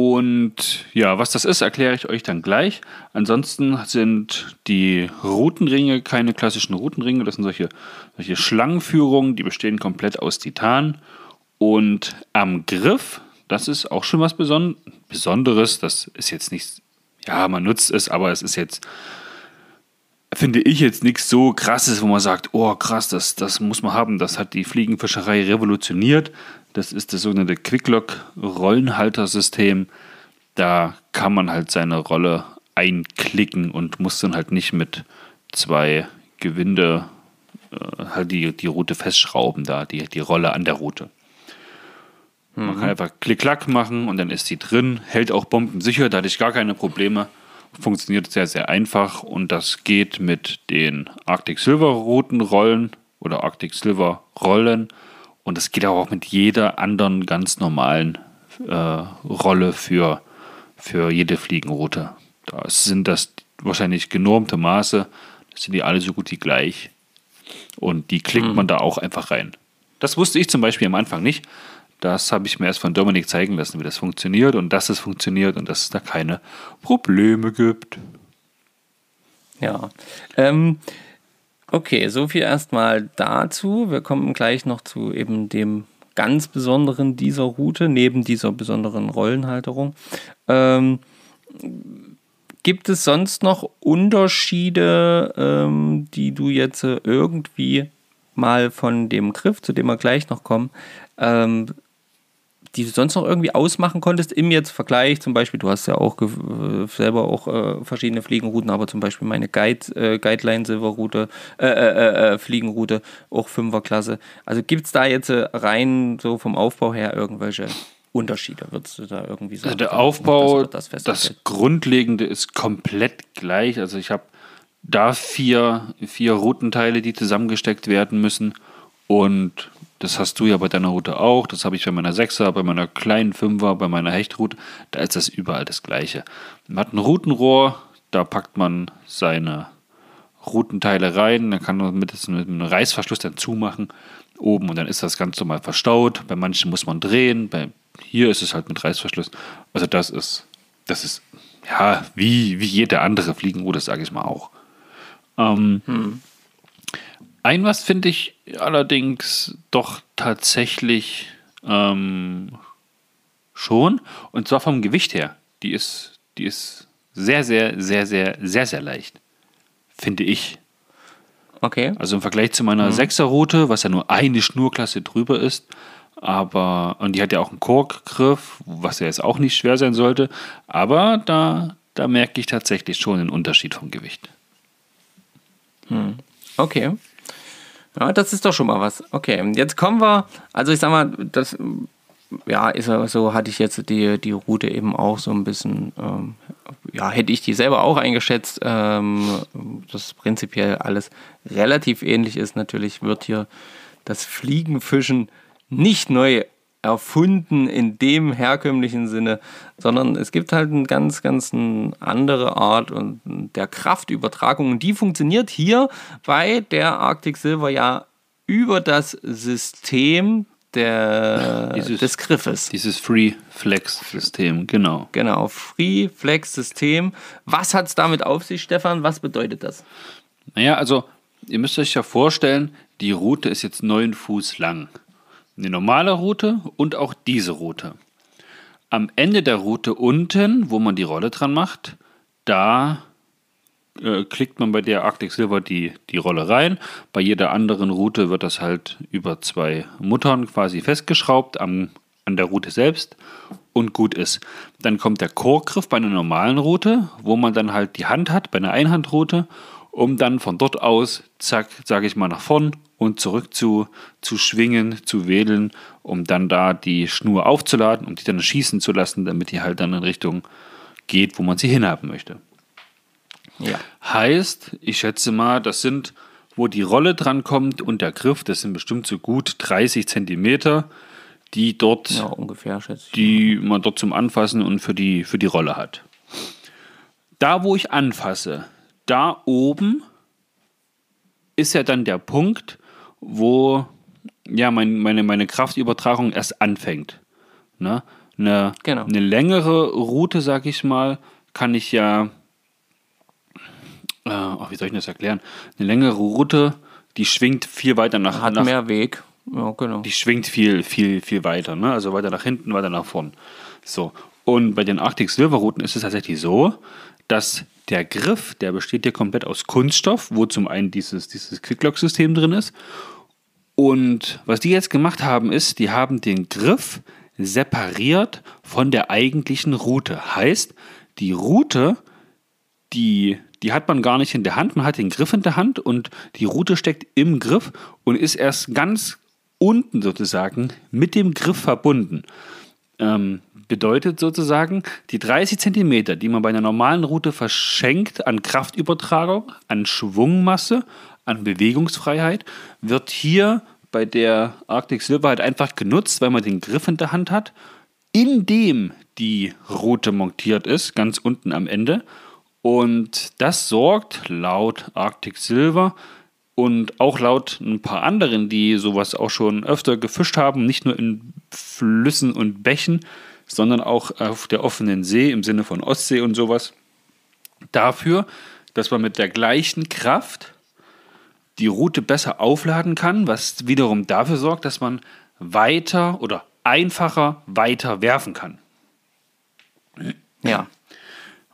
Und ja, was das ist, erkläre ich euch dann gleich. Ansonsten sind die Routenringe keine klassischen Routenringe, das sind solche, solche Schlangenführungen, die bestehen komplett aus Titan. Und am Griff, das ist auch schon was Beson Besonderes, das ist jetzt nicht, ja, man nutzt es, aber es ist jetzt, finde ich jetzt nichts so krasses, wo man sagt, oh krass, das, das muss man haben, das hat die Fliegenfischerei revolutioniert. Das ist das sogenannte Quicklock-Rollenhaltersystem. Da kann man halt seine Rolle einklicken und muss dann halt nicht mit zwei Gewinde äh, halt die, die Route festschrauben, da, die, die Rolle an der Route. Man kann einfach Klick-Klack machen und dann ist sie drin, hält auch bombensicher, da hatte ich gar keine Probleme. Funktioniert sehr, sehr einfach und das geht mit den Arctic Silver Routenrollen oder Arctic Silver Rollen und das geht auch mit jeder anderen ganz normalen äh, Rolle für, für jede Fliegenroute. Da sind das wahrscheinlich genormte Maße, das sind die alle so gut wie gleich. Und die klickt man da auch einfach rein. Das wusste ich zum Beispiel am Anfang nicht. Das habe ich mir erst von Dominik zeigen lassen, wie das funktioniert und dass es funktioniert und dass es da keine Probleme gibt. Ja. Ähm, okay, so viel erstmal dazu. Wir kommen gleich noch zu eben dem ganz Besonderen dieser Route, neben dieser besonderen Rollenhalterung. Ähm, gibt es sonst noch Unterschiede, ähm, die du jetzt äh, irgendwie mal von dem Griff, zu dem wir gleich noch kommen, ähm, die du sonst noch irgendwie ausmachen konntest im jetzt Vergleich, zum Beispiel, du hast ja auch äh, selber auch äh, verschiedene Fliegenrouten, aber zum Beispiel meine Guide, äh, Guideline Silverroute, äh, äh, äh, Fliegenroute, auch Fünferklasse. Also gibt es da jetzt rein so vom Aufbau her irgendwelche Unterschiede, würdest du da irgendwie sagen? Also der Aufbau, das, das, Grundlegende ist komplett gleich. Also ich habe da vier, vier Routenteile, die zusammengesteckt werden müssen und das hast du ja bei deiner Route auch. Das habe ich bei meiner Sechser, bei meiner kleinen Fünfer, bei meiner Hechtroute. Da ist das überall das Gleiche. Man hat ein Routenrohr, da packt man seine Routenteile rein. Dann kann man mit, einem Reißverschluss dann zumachen oben und dann ist das ganz normal verstaut. Bei manchen muss man drehen. Bei, hier ist es halt mit Reißverschluss. Also das ist, das ist ja wie, wie jede andere Fliegenroute, sage ich mal auch. Ähm, hm. Ein was finde ich allerdings doch tatsächlich ähm, schon, und zwar vom Gewicht her. Die ist, die ist sehr, sehr, sehr, sehr, sehr, sehr leicht. Finde ich. Okay. Also im Vergleich zu meiner mhm. 6er-Route, was ja nur eine Schnurklasse drüber ist, aber, und die hat ja auch einen Korkgriff, was ja jetzt auch nicht schwer sein sollte, aber da, da merke ich tatsächlich schon den Unterschied vom Gewicht. Hm. Okay. Ja, das ist doch schon mal was. Okay, jetzt kommen wir, also ich sag mal, das, ja, ist so, hatte ich jetzt die, die Route eben auch so ein bisschen, ähm, ja, hätte ich die selber auch eingeschätzt, ähm, dass prinzipiell alles relativ ähnlich ist. Natürlich wird hier das Fliegenfischen nicht neu erfunden in dem herkömmlichen Sinne, sondern es gibt halt eine ganz, ganz andere Art und der Kraftübertragung. Und die funktioniert hier bei der Arctic Silver ja über das System der, dieses, des Griffes. Dieses Free Flex System, genau. Genau, Free Flex System. Was hat es damit auf sich, Stefan? Was bedeutet das? Naja, also ihr müsst euch ja vorstellen, die Route ist jetzt neun Fuß lang eine normale Route und auch diese Route. Am Ende der Route unten, wo man die Rolle dran macht, da äh, klickt man bei der Arctic Silver die, die Rolle rein. Bei jeder anderen Route wird das halt über zwei Muttern quasi festgeschraubt am, an der Route selbst und gut ist. Dann kommt der Chorgriff bei einer normalen Route, wo man dann halt die Hand hat, bei einer Einhandroute, um dann von dort aus, zack, sage ich mal, nach vorn und zurück zu, zu schwingen, zu wedeln, um dann da die Schnur aufzuladen, um die dann schießen zu lassen, damit die halt dann in Richtung geht, wo man sie hinhaben möchte. Ja. Heißt, ich schätze mal, das sind, wo die Rolle dran kommt und der Griff, das sind bestimmt so gut 30 Zentimeter, die dort, ja, ungefähr, die man dort zum Anfassen und für die, für die Rolle hat. Da, wo ich anfasse, da oben ist ja dann der Punkt, wo ja mein, meine, meine Kraftübertragung erst anfängt. Ne? Eine, genau. eine längere Route, sag ich mal, kann ich ja, äh, oh, wie soll ich das erklären? Eine längere Route, die schwingt viel weiter nach. Hat nach, mehr Weg. Ja, genau. Die schwingt viel, viel, viel weiter. Ne? Also weiter nach hinten, weiter nach vorn. So. Und bei den Arctic Silver Routen ist es tatsächlich so, dass der Griff, der besteht ja komplett aus Kunststoff, wo zum einen dieses, dieses Quicklock-System drin ist. Und was die jetzt gemacht haben, ist, die haben den Griff separiert von der eigentlichen Route. Heißt, die Route die, die hat man gar nicht in der Hand, man hat den Griff in der Hand und die Route steckt im Griff und ist erst ganz unten sozusagen mit dem Griff verbunden. Ähm, bedeutet sozusagen, die 30 Zentimeter, die man bei einer normalen Route verschenkt an Kraftübertragung, an Schwungmasse, an Bewegungsfreiheit, wird hier bei der Arctic Silver halt einfach genutzt, weil man den Griff in der Hand hat, in dem die Route montiert ist, ganz unten am Ende. Und das sorgt laut Arctic Silver und auch laut ein paar anderen, die sowas auch schon öfter gefischt haben, nicht nur in Flüssen und Bächen, sondern auch auf der offenen See im Sinne von Ostsee und sowas, dafür, dass man mit der gleichen Kraft die Route besser aufladen kann, was wiederum dafür sorgt, dass man weiter oder einfacher weiter werfen kann. Ja.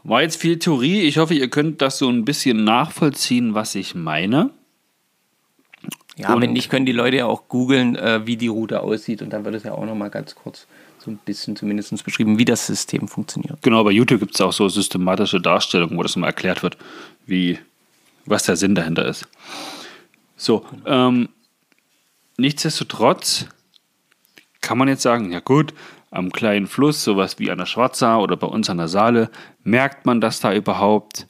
War jetzt viel Theorie. Ich hoffe, ihr könnt das so ein bisschen nachvollziehen, was ich meine. Ja, Und- wenn nicht, können die Leute ja auch googeln, äh, wie die Route aussieht und dann wird es ja auch nochmal ganz kurz so ein bisschen zumindest beschrieben, wie das System funktioniert. Genau, bei YouTube gibt es auch so systematische Darstellungen, wo das mal erklärt wird, wie, was der Sinn dahinter ist. So, ähm, nichtsdestotrotz kann man jetzt sagen, ja gut, am kleinen Fluss, sowas wie an der Schwarzau oder bei uns an der Saale, merkt man das da überhaupt?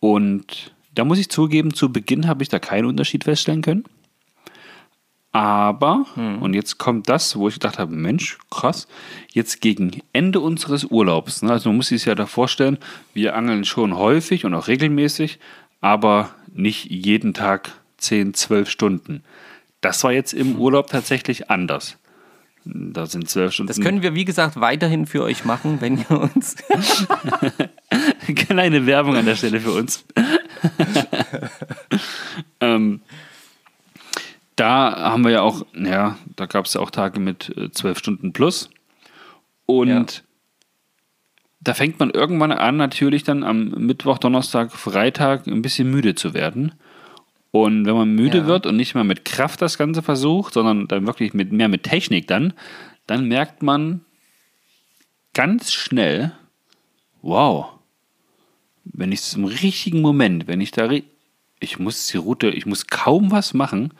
Und da muss ich zugeben, zu Beginn habe ich da keinen Unterschied feststellen können. Aber, und jetzt kommt das, wo ich gedacht habe, Mensch, krass, jetzt gegen Ende unseres Urlaubs, ne, also man muss sich ja da vorstellen, wir angeln schon häufig und auch regelmäßig, aber nicht jeden Tag 10, 12 Stunden. Das war jetzt im Urlaub tatsächlich anders. Da sind 12 Stunden. Das können wir, wie gesagt, weiterhin für euch machen, wenn ihr uns. Kleine Werbung an der Stelle für uns. ähm, da haben wir ja auch, ja, da gab es ja auch Tage mit äh, zwölf Stunden plus. Und Ja. da fängt man irgendwann an, natürlich dann am Mittwoch, Donnerstag, Freitag ein bisschen müde zu werden. Und wenn man müde Ja. wird und nicht mehr mit Kraft das Ganze versucht, sondern dann wirklich mit, mehr mit Technik dann, dann merkt man ganz schnell, wow, wenn ich es im richtigen Moment, wenn ich da, ich muss die Route, ich muss kaum was machen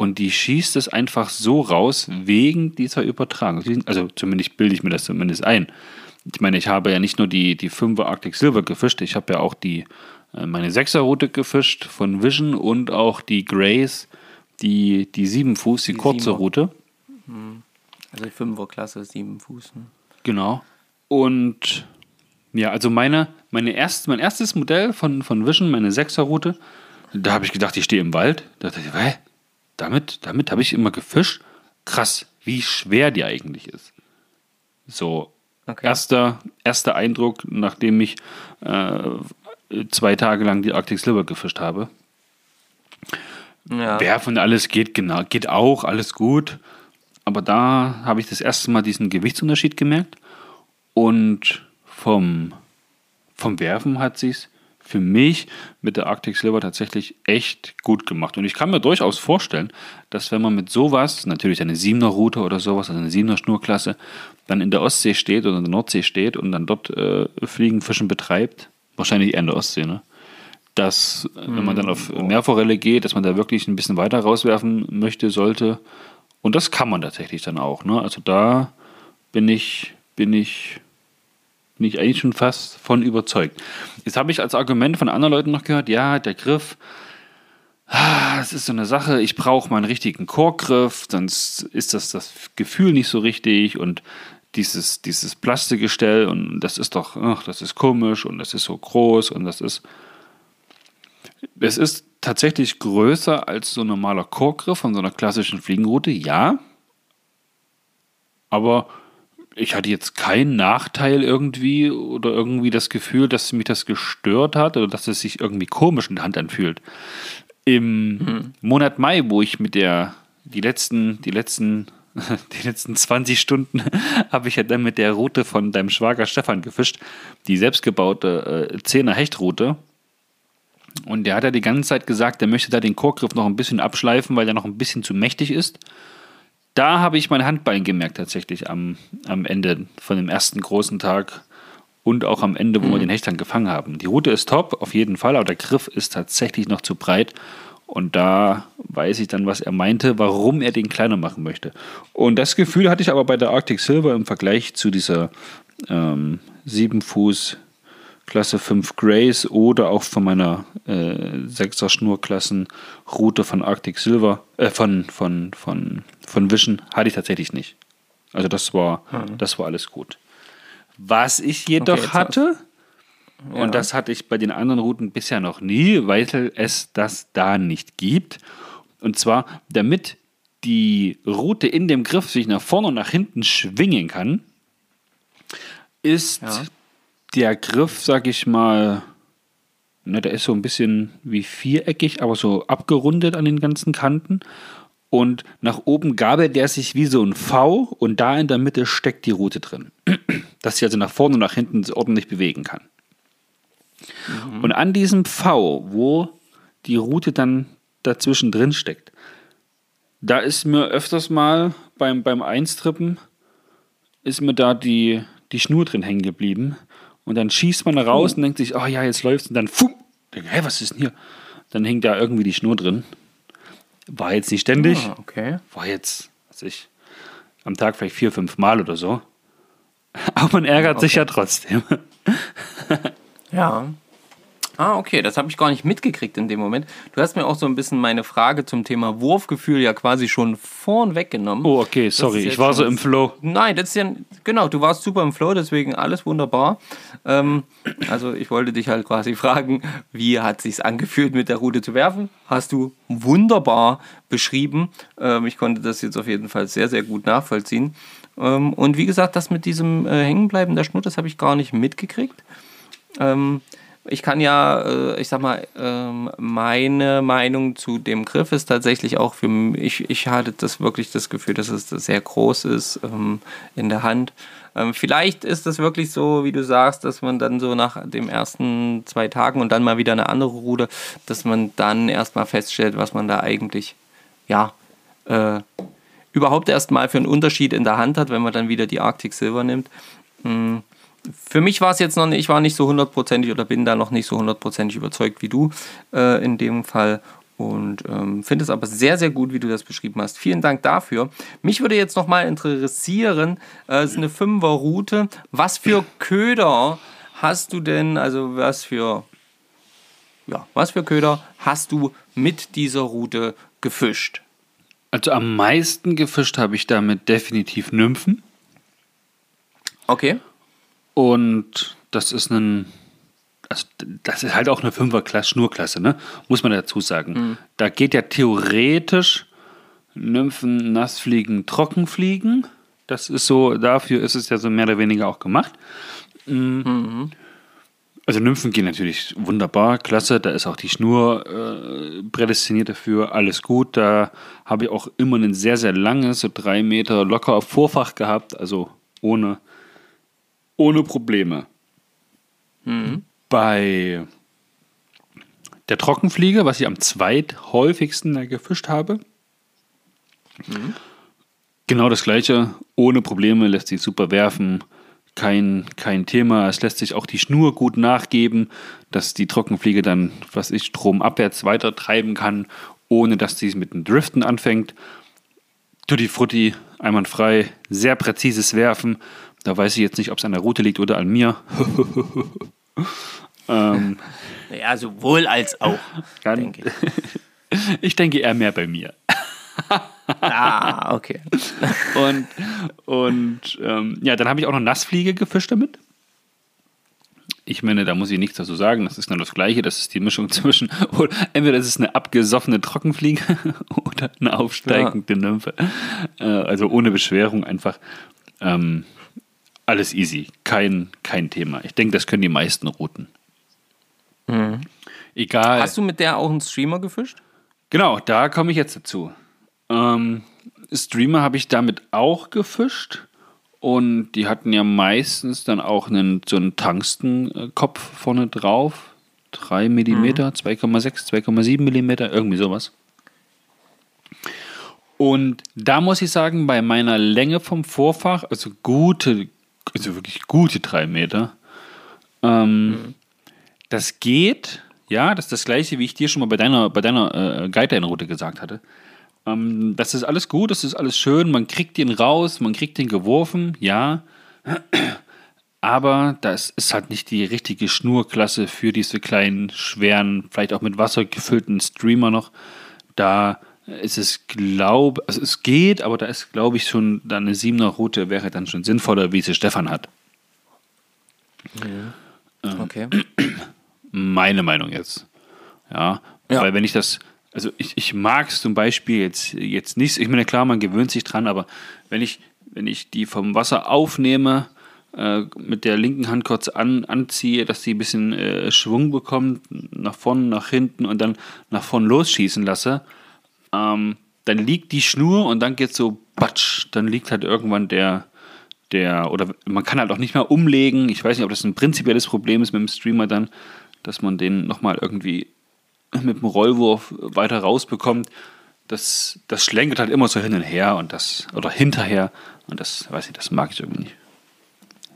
und die schießt es einfach so raus wegen dieser Übertragung. Also zumindest bilde ich mir das zumindest ein. Ich meine, ich habe ja nicht nur die, die 5er Arctic Silver gefischt, ich habe ja auch die, äh, meine 6er Route gefischt von Vision und auch die Grace, die, die 7 Fuß, die, Die kurze Siebener. Route. Also die Fünferklasse, sieben Fuß. ne? Genau. Und ja, also meine, meine erst, mein erstes Modell von, von Vision, meine 6er Route, da habe ich gedacht, ich stehe im Wald. Da dachte ich, hä? Damit, damit habe ich immer gefischt. Krass, wie schwer die eigentlich ist. So, Okay. erster, erster Eindruck, nachdem ich äh, zwei Tage lang die Arctic Silver gefischt habe. Ja. Werfen alles geht genau, geht auch, alles gut. Aber da habe ich das erste Mal diesen Gewichtsunterschied gemerkt. Und vom, vom Werfen hat sich für mich mit der Arctic Silver tatsächlich echt gut gemacht. Und ich kann mir durchaus vorstellen, dass wenn man mit sowas, natürlich eine 7er Route oder sowas, also eine 7er Schnurklasse, dann in der Ostsee steht oder in der Nordsee steht und dann dort äh, Fliegen, Fischen betreibt, wahrscheinlich eher in der Ostsee, ne? dass, äh, wenn man dann auf Meerforelle geht, dass man da wirklich ein bisschen weiter rauswerfen möchte, sollte. Und das kann man tatsächlich dann auch. Ne? Also da bin ich, bin ich, bin ich eigentlich schon fast von überzeugt. Jetzt habe ich als Argument von anderen Leuten noch gehört, ja, der Griff, ah, es ist so eine Sache, ich brauche meinen richtigen Chorgriff, sonst ist das das Gefühl nicht so richtig und dieses, dieses Plastikgestell und das ist doch, ach, das ist komisch und das ist so groß und das ist, es ist tatsächlich größer als so ein normaler Chorgriff von so einer klassischen Fliegenroute, ja. Aber ich hatte jetzt keinen Nachteil irgendwie oder irgendwie das Gefühl, dass mich das gestört hat oder dass es sich irgendwie komisch in der Hand anfühlt. Im Monat Mai, wo ich mit der, die letzten, die letzten, die letzten 20 Stunden habe ich ja dann mit der Route von deinem Schwager Stefan gefischt, die selbstgebaute äh, 10er Hechtroute. Und der hat ja die ganze Zeit gesagt, der möchte da den Chorgriff noch ein bisschen abschleifen, weil der noch ein bisschen zu mächtig ist. Da habe ich mein Handbein gemerkt tatsächlich am, am Ende von dem ersten großen Tag. und auch am Ende, wo wir den Hecht dann gefangen haben. Die Route ist top, auf jeden Fall, aber der Griff ist tatsächlich noch zu breit. Und da weiß ich dann, was er meinte, warum er den kleiner machen möchte. Und das Gefühl hatte ich aber bei der Arctic Silver im Vergleich zu dieser ähm, 7 Fuß Klasse 5 Grace oder auch von meiner äh, 6er Schnurklassenroute von Arctic Silver, äh, von, von, von, von Vision, hatte ich tatsächlich nicht. Also das war, Hm. das war alles gut. Was ich jedoch Okay, hatte, Ja. und das hatte ich bei den anderen Routen bisher noch nie, weil es das da nicht gibt. Und zwar, damit die Route in dem Griff sich nach vorne und nach hinten schwingen kann, ist Ja. der Griff, sag ich mal, ne, der ist so ein bisschen wie viereckig, aber so abgerundet an den ganzen Kanten. Und nach oben gabelt der sich wie so ein V und da in der Mitte steckt die Route drin. Dass sie also nach vorne und nach hinten ordentlich bewegen kann. Und an diesem V, wo die Route dann dazwischen drin steckt, da ist mir öfters mal beim, beim Einstrippen, ist mir da die, die Schnur drin hängen geblieben. Und dann schießt man da raus und denkt sich, oh ja, jetzt läuft's. Und dann, fuh, denke, hä, was ist denn hier? Dann hängt da irgendwie die Schnur drin. War jetzt nicht ständig, Ah, okay. war jetzt, was ich, am Tag vielleicht vier, fünf Mal oder so. Aber man ärgert sich ja trotzdem. Ja. Ah, okay, das habe ich gar nicht mitgekriegt in dem Moment. Du hast mir auch so ein bisschen meine Frage zum Thema Wurfgefühl ja quasi schon vorn weggenommen. Oh, okay, sorry, ich war so im Flow. Nein, das ist ja, genau, du warst super im Flow, deswegen alles wunderbar. Ähm, also ich wollte dich halt quasi fragen, wie hat sich's angefühlt, mit der Route zu werfen? Hast du wunderbar beschrieben. Ähm, ich konnte das jetzt auf jeden Fall sehr, sehr gut nachvollziehen. Ähm, und wie gesagt, das mit diesem äh, Hängenbleiben der Schnur, das habe ich gar nicht mitgekriegt. Ähm, ich kann ja, äh, ich sag mal, ähm, meine Meinung zu dem Griff ist tatsächlich auch für mich, ich hatte das wirklich das Gefühl, dass es sehr groß ist ähm, in der Hand. Ähm, vielleicht ist es wirklich so, wie du sagst, dass man dann so nach den ersten zwei Tagen und dann mal wieder eine andere Route, dass man dann erstmal feststellt, was man da eigentlich, ja, äh, überhaupt erstmal für einen Unterschied in der Hand hat, wenn man dann wieder die Arctic Silver nimmt. Mm, Für mich war es jetzt noch nicht, ich war nicht so hundertprozentig oder bin da noch nicht so hundertprozentig überzeugt wie du äh, in dem Fall. Und ähm, finde es aber sehr, sehr gut, wie du das beschrieben hast. Vielen Dank dafür. Mich würde jetzt nochmal interessieren, äh, es ist eine Fünfer-Route. Was für Köder hast du denn, also was für, ja, was für Köder hast du mit dieser Route gefischt? Also am meisten gefischt habe ich damit definitiv Nymphen. Okay. Und das ist ein, also das ist halt auch eine Fünferklasse, Schnurklasse, ne? Muss man dazu sagen. Da geht ja theoretisch Nymphen, Nassfliegen, Trockenfliegen. Das ist so, dafür ist es ja so mehr oder weniger auch gemacht. Mm. Also Nymphen gehen natürlich wunderbar, klasse. Da ist auch die Schnur äh, prädestiniert dafür, alles gut. Da habe ich auch immer ein sehr, sehr langes, so drei Meter locker Vorfach gehabt, also ohne, ohne Probleme. Bei der Trockenfliege, was ich am zweithäufigsten gefischt habe, genau das gleiche, ohne Probleme, lässt sich super werfen, kein, kein Thema. Es lässt sich auch die Schnur gut nachgeben, dass die Trockenfliege dann, was ich, stromabwärts weiter treiben kann, ohne dass sie mit dem Driften anfängt. Tutti Frutti, einwandfrei, sehr präzises Werfen. Da weiß ich jetzt nicht, ob es an der Route liegt oder an mir. ähm, Ja, sowohl als auch, Dann- denke ich. ich denke eher mehr bei mir. Ah, okay. Und, und ähm, ja, dann habe ich auch noch Nassfliege gefischt damit. Ich meine, da muss ich nichts dazu sagen. Das ist nur das Gleiche. Das ist die Mischung zwischen, entweder ist es eine abgesoffene Trockenfliege oder eine aufsteigende Nymphe. Äh, also ohne Beschwerung einfach. Ähm, alles easy. Kein, kein Thema. Ich denke, das können die meisten Routen. Egal. Hast du mit der auch einen Streamer gefischt? Genau, da komme ich jetzt dazu. Ähm, Streamer habe ich damit auch gefischt und die hatten ja meistens dann auch einen, so einen Tungstenkopf vorne drauf. 3 mm, 2,6, 2,7 mm, irgendwie sowas. Und da muss ich sagen, bei meiner Länge vom Vorfach, also gute, also wirklich gute 3 Meter, Ähm, Das geht, ja, das ist das gleiche, wie ich dir schon mal bei deiner, bei deiner äh, Guideline-Route gesagt hatte. Ähm, das ist alles gut, das ist alles schön, man kriegt den raus, man kriegt den geworfen, ja. Aber das ist halt nicht die richtige Schnurklasse für diese kleinen, schweren, vielleicht auch mit Wasser gefüllten Streamer noch. Da ist es, glaube also es geht, aber da ist, glaube ich, schon dann eine 7er Route wäre dann schon sinnvoller, wie sie Stefan hat. Okay. Meine Meinung jetzt. Ja, Ja. weil wenn ich das, also ich, ich mag es zum Beispiel jetzt, jetzt nicht, ich meine, klar, man gewöhnt sich dran, aber wenn ich, wenn ich die vom Wasser aufnehme, äh, mit der linken Hand kurz an, anziehe, dass die ein bisschen äh, Schwung bekommt, nach vorne, nach hinten und dann nach vorne losschießen lasse, ähm, dann liegt die Schnur und dann geht so batsch, dann liegt halt irgendwann der, der, oder man kann halt auch nicht mehr umlegen. Ich weiß nicht, ob das ein prinzipielles Problem ist mit dem Streamer dann, dass man den nochmal irgendwie mit dem Rollwurf weiter rausbekommt. Das, das schlenkert halt immer so hin und her und das, oder hinterher und das, weiß ich, das mag ich irgendwie nicht.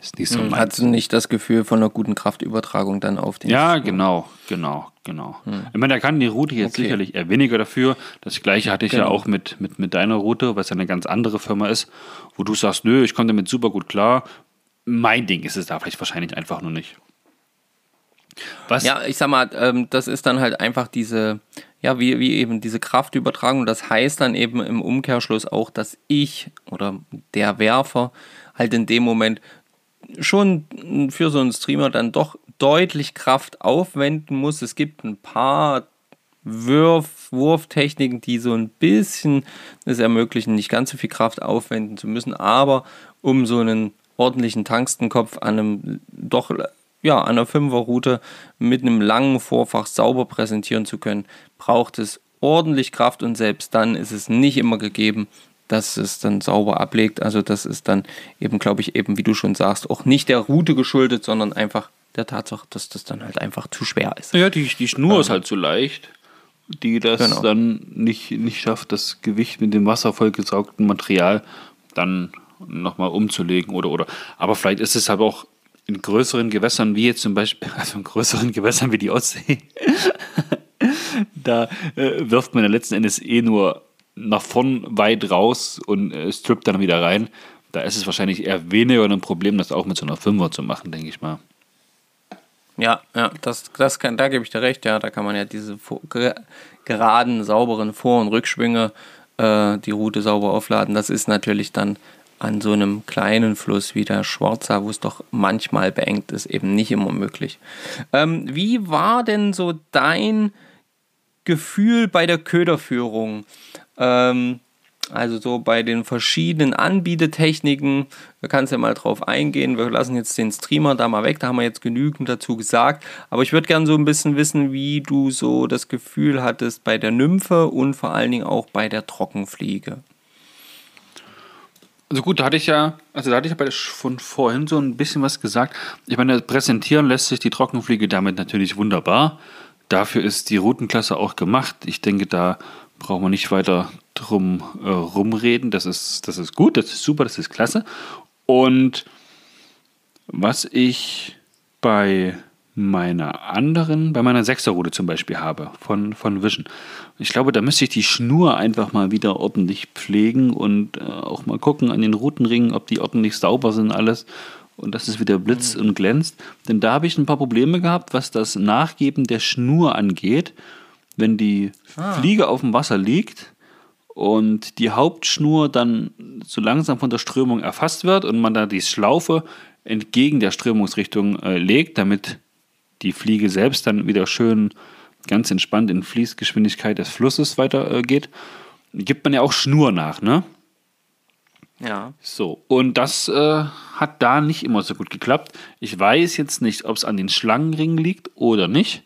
Ist nicht so mein Hast du nicht das Gefühl von einer guten Kraftübertragung dann auf den ja, Schnur? genau, genau, genau. Ich meine, da kann die Route jetzt Okay. sicherlich eher weniger dafür. Das gleiche hatte ich ja Genau. auch mit, mit, mit deiner Route, was ja eine ganz andere Firma ist, wo du sagst, nö, ich komme damit super gut klar. Mein Ding ist es da vielleicht wahrscheinlich einfach nur nicht. Was? Ja, ich sag mal, ähm, das ist dann halt einfach diese, ja, wie, wie eben diese Kraftübertragung. Das heißt dann eben im Umkehrschluss auch, dass ich oder der Werfer halt in dem Moment schon für so einen Streamer dann doch deutlich Kraft aufwenden muss. Es gibt ein paar Wurf, Wurftechniken, die so ein bisschen es ermöglichen, nicht ganz so viel Kraft aufwenden zu müssen, aber um so einen ordentlichen Tangstenkopf an einem doch ja, an einer Fünferroute mit einem langen Vorfach sauber präsentieren zu können, braucht es ordentlich Kraft und selbst dann ist es nicht immer gegeben, dass es dann sauber ablegt. Also das ist dann eben, glaube ich, eben, wie du schon sagst, auch nicht der Route geschuldet, sondern einfach der Tatsache, dass das dann halt einfach zu schwer ist. Ja, die, die Schnur ist halt zu leicht, die das Genau. dann nicht, nicht schafft, das Gewicht mit dem wasservollgesaugten Material dann nochmal umzulegen oder oder. Aber vielleicht ist es aber auch in größeren Gewässern, wie jetzt zum Beispiel, also in größeren Gewässern wie die Ostsee, da äh, wirft man ja letzten Endes eh nur nach vorn weit raus und äh, strippt dann wieder rein. Da ist es wahrscheinlich eher weniger ein Problem, das auch mit so einer Fünfer zu machen, denke ich mal. Ja, ja, das, das kann, da gebe ich dir recht, ja, da kann man ja diese geraden, sauberen Vor- und Rückschwünge, äh, die Route sauber aufladen. Das ist natürlich dann an so einem kleinen Fluss wie der Schwarza, wo es doch manchmal beengt ist, eben nicht immer möglich. Ähm, wie war denn so dein Gefühl bei der Köderführung? Ähm, also so bei den verschiedenen Anbietetechniken, da kannst du ja mal drauf eingehen. Wir lassen jetzt den Streamer da mal weg, da haben wir jetzt genügend dazu gesagt. Aber ich würde gerne so ein bisschen wissen, wie du so das Gefühl hattest bei der Nymphe und vor allen Dingen auch bei der Trockenfliege. Also gut, da hatte ich ja, also da hatte ich ja von vorhin so ein bisschen was gesagt. Ich meine, präsentieren lässt sich die Trockenfliege damit natürlich wunderbar. Dafür ist die Routenklasse auch gemacht. Ich denke, da brauchen wir nicht weiter drum äh, rumreden. Das ist, das ist gut, das ist super, das ist klasse. Und was ich bei meiner anderen, bei meiner Sechserroute zum Beispiel habe, von, von Vision. Ich glaube, da müsste ich die Schnur einfach mal wieder ordentlich pflegen und äh, auch mal gucken an den Routenringen, ob die ordentlich sauber sind alles und dass es wieder blitzt und glänzt. Denn da habe ich ein paar Probleme gehabt, was das Nachgeben der Schnur angeht. Wenn die Fliege auf dem Wasser liegt und die Hauptschnur dann so langsam von der Strömung erfasst wird und man da die Schlaufe entgegen der Strömungsrichtung äh, legt, damit die Fliege selbst dann wieder schön ganz entspannt in Fließgeschwindigkeit des Flusses weitergeht, äh, gibt man ja auch Schnur nach, ne? Ja. So, und das äh, hat da nicht immer so gut geklappt. Ich weiß jetzt nicht, ob es an den Schlangenringen liegt oder nicht.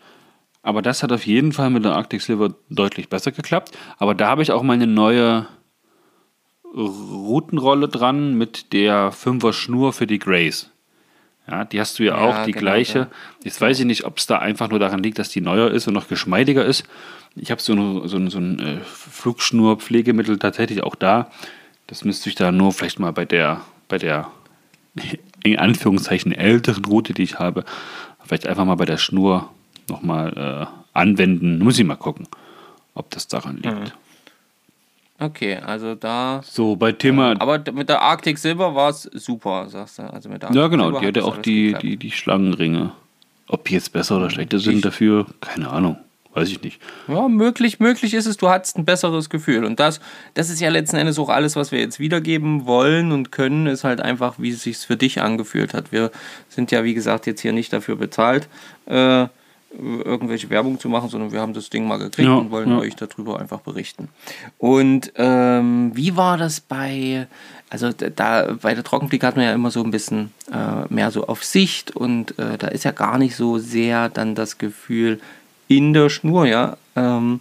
Aber das hat auf jeden Fall mit der Arctic Silver deutlich besser geklappt. Aber da habe ich auch meine neue Routenrolle dran mit der 5er Schnur für die Grace. Ja, die hast du ja, Ja, auch, die genau, gleiche. ja. Jetzt weiß ich nicht, ob es da einfach nur daran liegt, dass die neuer ist und noch geschmeidiger ist. Ich habe so, eine, so ein, so ein äh, Flugschnur-Pflegemittel tatsächlich auch da. Das müsste ich da nur vielleicht mal bei der, bei der in Anführungszeichen älteren Route, die ich habe, vielleicht einfach mal bei der Schnur nochmal äh, anwenden. Muss ich mal gucken, ob das daran liegt. Mhm. Okay, also da. So, bei Thema. Aber mit der Arctic Silver war es super, sagst du. Also mit der ja, genau, Silver die hat hatte auch die, geklappt. die, die Schlangenringe. Ob die jetzt besser oder schlechter sind dafür, keine Ahnung. Weiß ich nicht. Ja, möglich, möglich ist es, du hattest ein besseres Gefühl. Und das, das ist ja letzten Endes auch alles, was wir jetzt wiedergeben wollen und können, ist halt einfach, wie es sich für dich angefühlt hat. Wir sind ja, wie gesagt, jetzt hier nicht dafür bezahlt, äh, irgendwelche Werbung zu machen, sondern wir haben das Ding mal gekriegt Ja, und wollen ja. euch darüber einfach berichten. Und ähm, wie war das bei, also da bei der Trockenblick hat man ja immer so ein bisschen äh, mehr so auf Sicht und äh, da ist ja gar nicht so sehr dann das Gefühl in der Schnur, ja, ähm,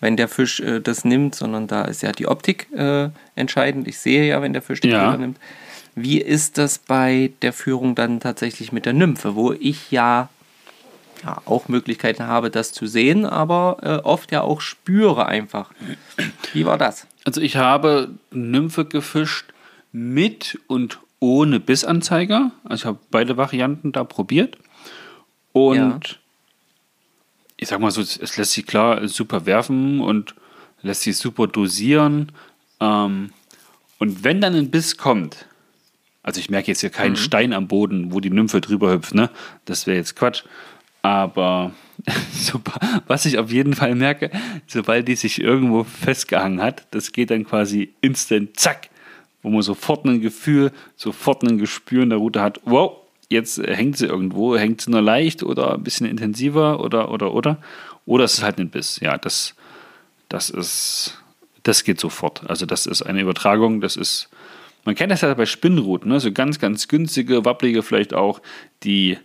wenn der Fisch äh, das nimmt, sondern da ist ja die Optik äh, entscheidend. Ich sehe ja, wenn der Fisch die Ja. Köder nimmt. Wie ist das bei der Führung dann tatsächlich mit der Nymphe, wo ich ja ja, auch Möglichkeiten habe, das zu sehen, aber äh, oft ja auch spüre einfach. Wie war das? Also ich habe Nymphe gefischt mit und ohne Bissanzeiger. Also ich habe beide Varianten da probiert. Und Ja. Ich sag mal so, es lässt sich klar super werfen und lässt sich super dosieren. Ähm, und wenn dann ein Biss kommt, also ich merke jetzt hier keinen Stein am Boden, wo die Nymphe drüber hüpft, ne? Das wäre jetzt Quatsch. Aber super, was ich auf jeden Fall merke, sobald die sich irgendwo festgehangen hat, das geht dann quasi instant zack, wo man sofort ein Gefühl, sofort ein Gespür in der Route hat, wow, jetzt hängt sie irgendwo, hängt sie nur leicht oder ein bisschen intensiver oder oder oder oder es ist halt ein Biss. Ja, das das ist das geht sofort. Also das ist eine Übertragung, das ist man kennt das ja bei Spinnruten, ne? so ganz, ganz günstige, wabbelige vielleicht auch, die,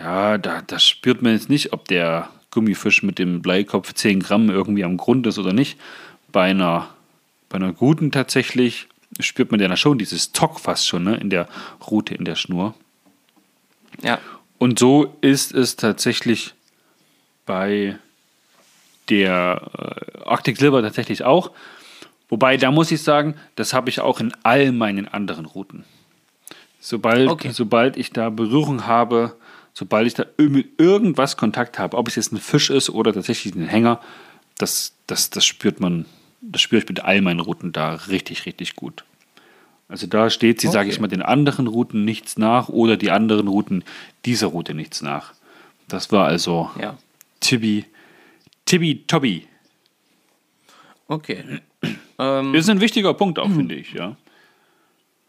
ja, da, da spürt man jetzt nicht, ob der Gummifisch mit dem Bleikopf 10 Gramm irgendwie am Grund ist oder nicht. Bei einer, bei einer guten tatsächlich spürt man ja schon dieses Tock fast schon ne? in der Rute, in der Schnur. Ja. Und so ist es tatsächlich bei der äh, Arctic Silver tatsächlich auch. Wobei, da muss ich sagen, das habe ich auch in all meinen anderen Routen. Sobald, Okay. sobald ich da Berührung habe, sobald ich da mit irgendwas Kontakt habe, ob es jetzt ein Fisch ist oder tatsächlich ein Hänger, das, das, das spürt man, das spüre ich mit all meinen Routen da richtig, richtig gut. Also da steht sie, sage ich Okay. mal, den anderen Routen nichts nach oder die anderen Routen dieser Route nichts nach. Das war also Ja. Tibi, Tibi Tobi. Okay. Ähm, Ist ein wichtiger Punkt auch, finde ich, ja.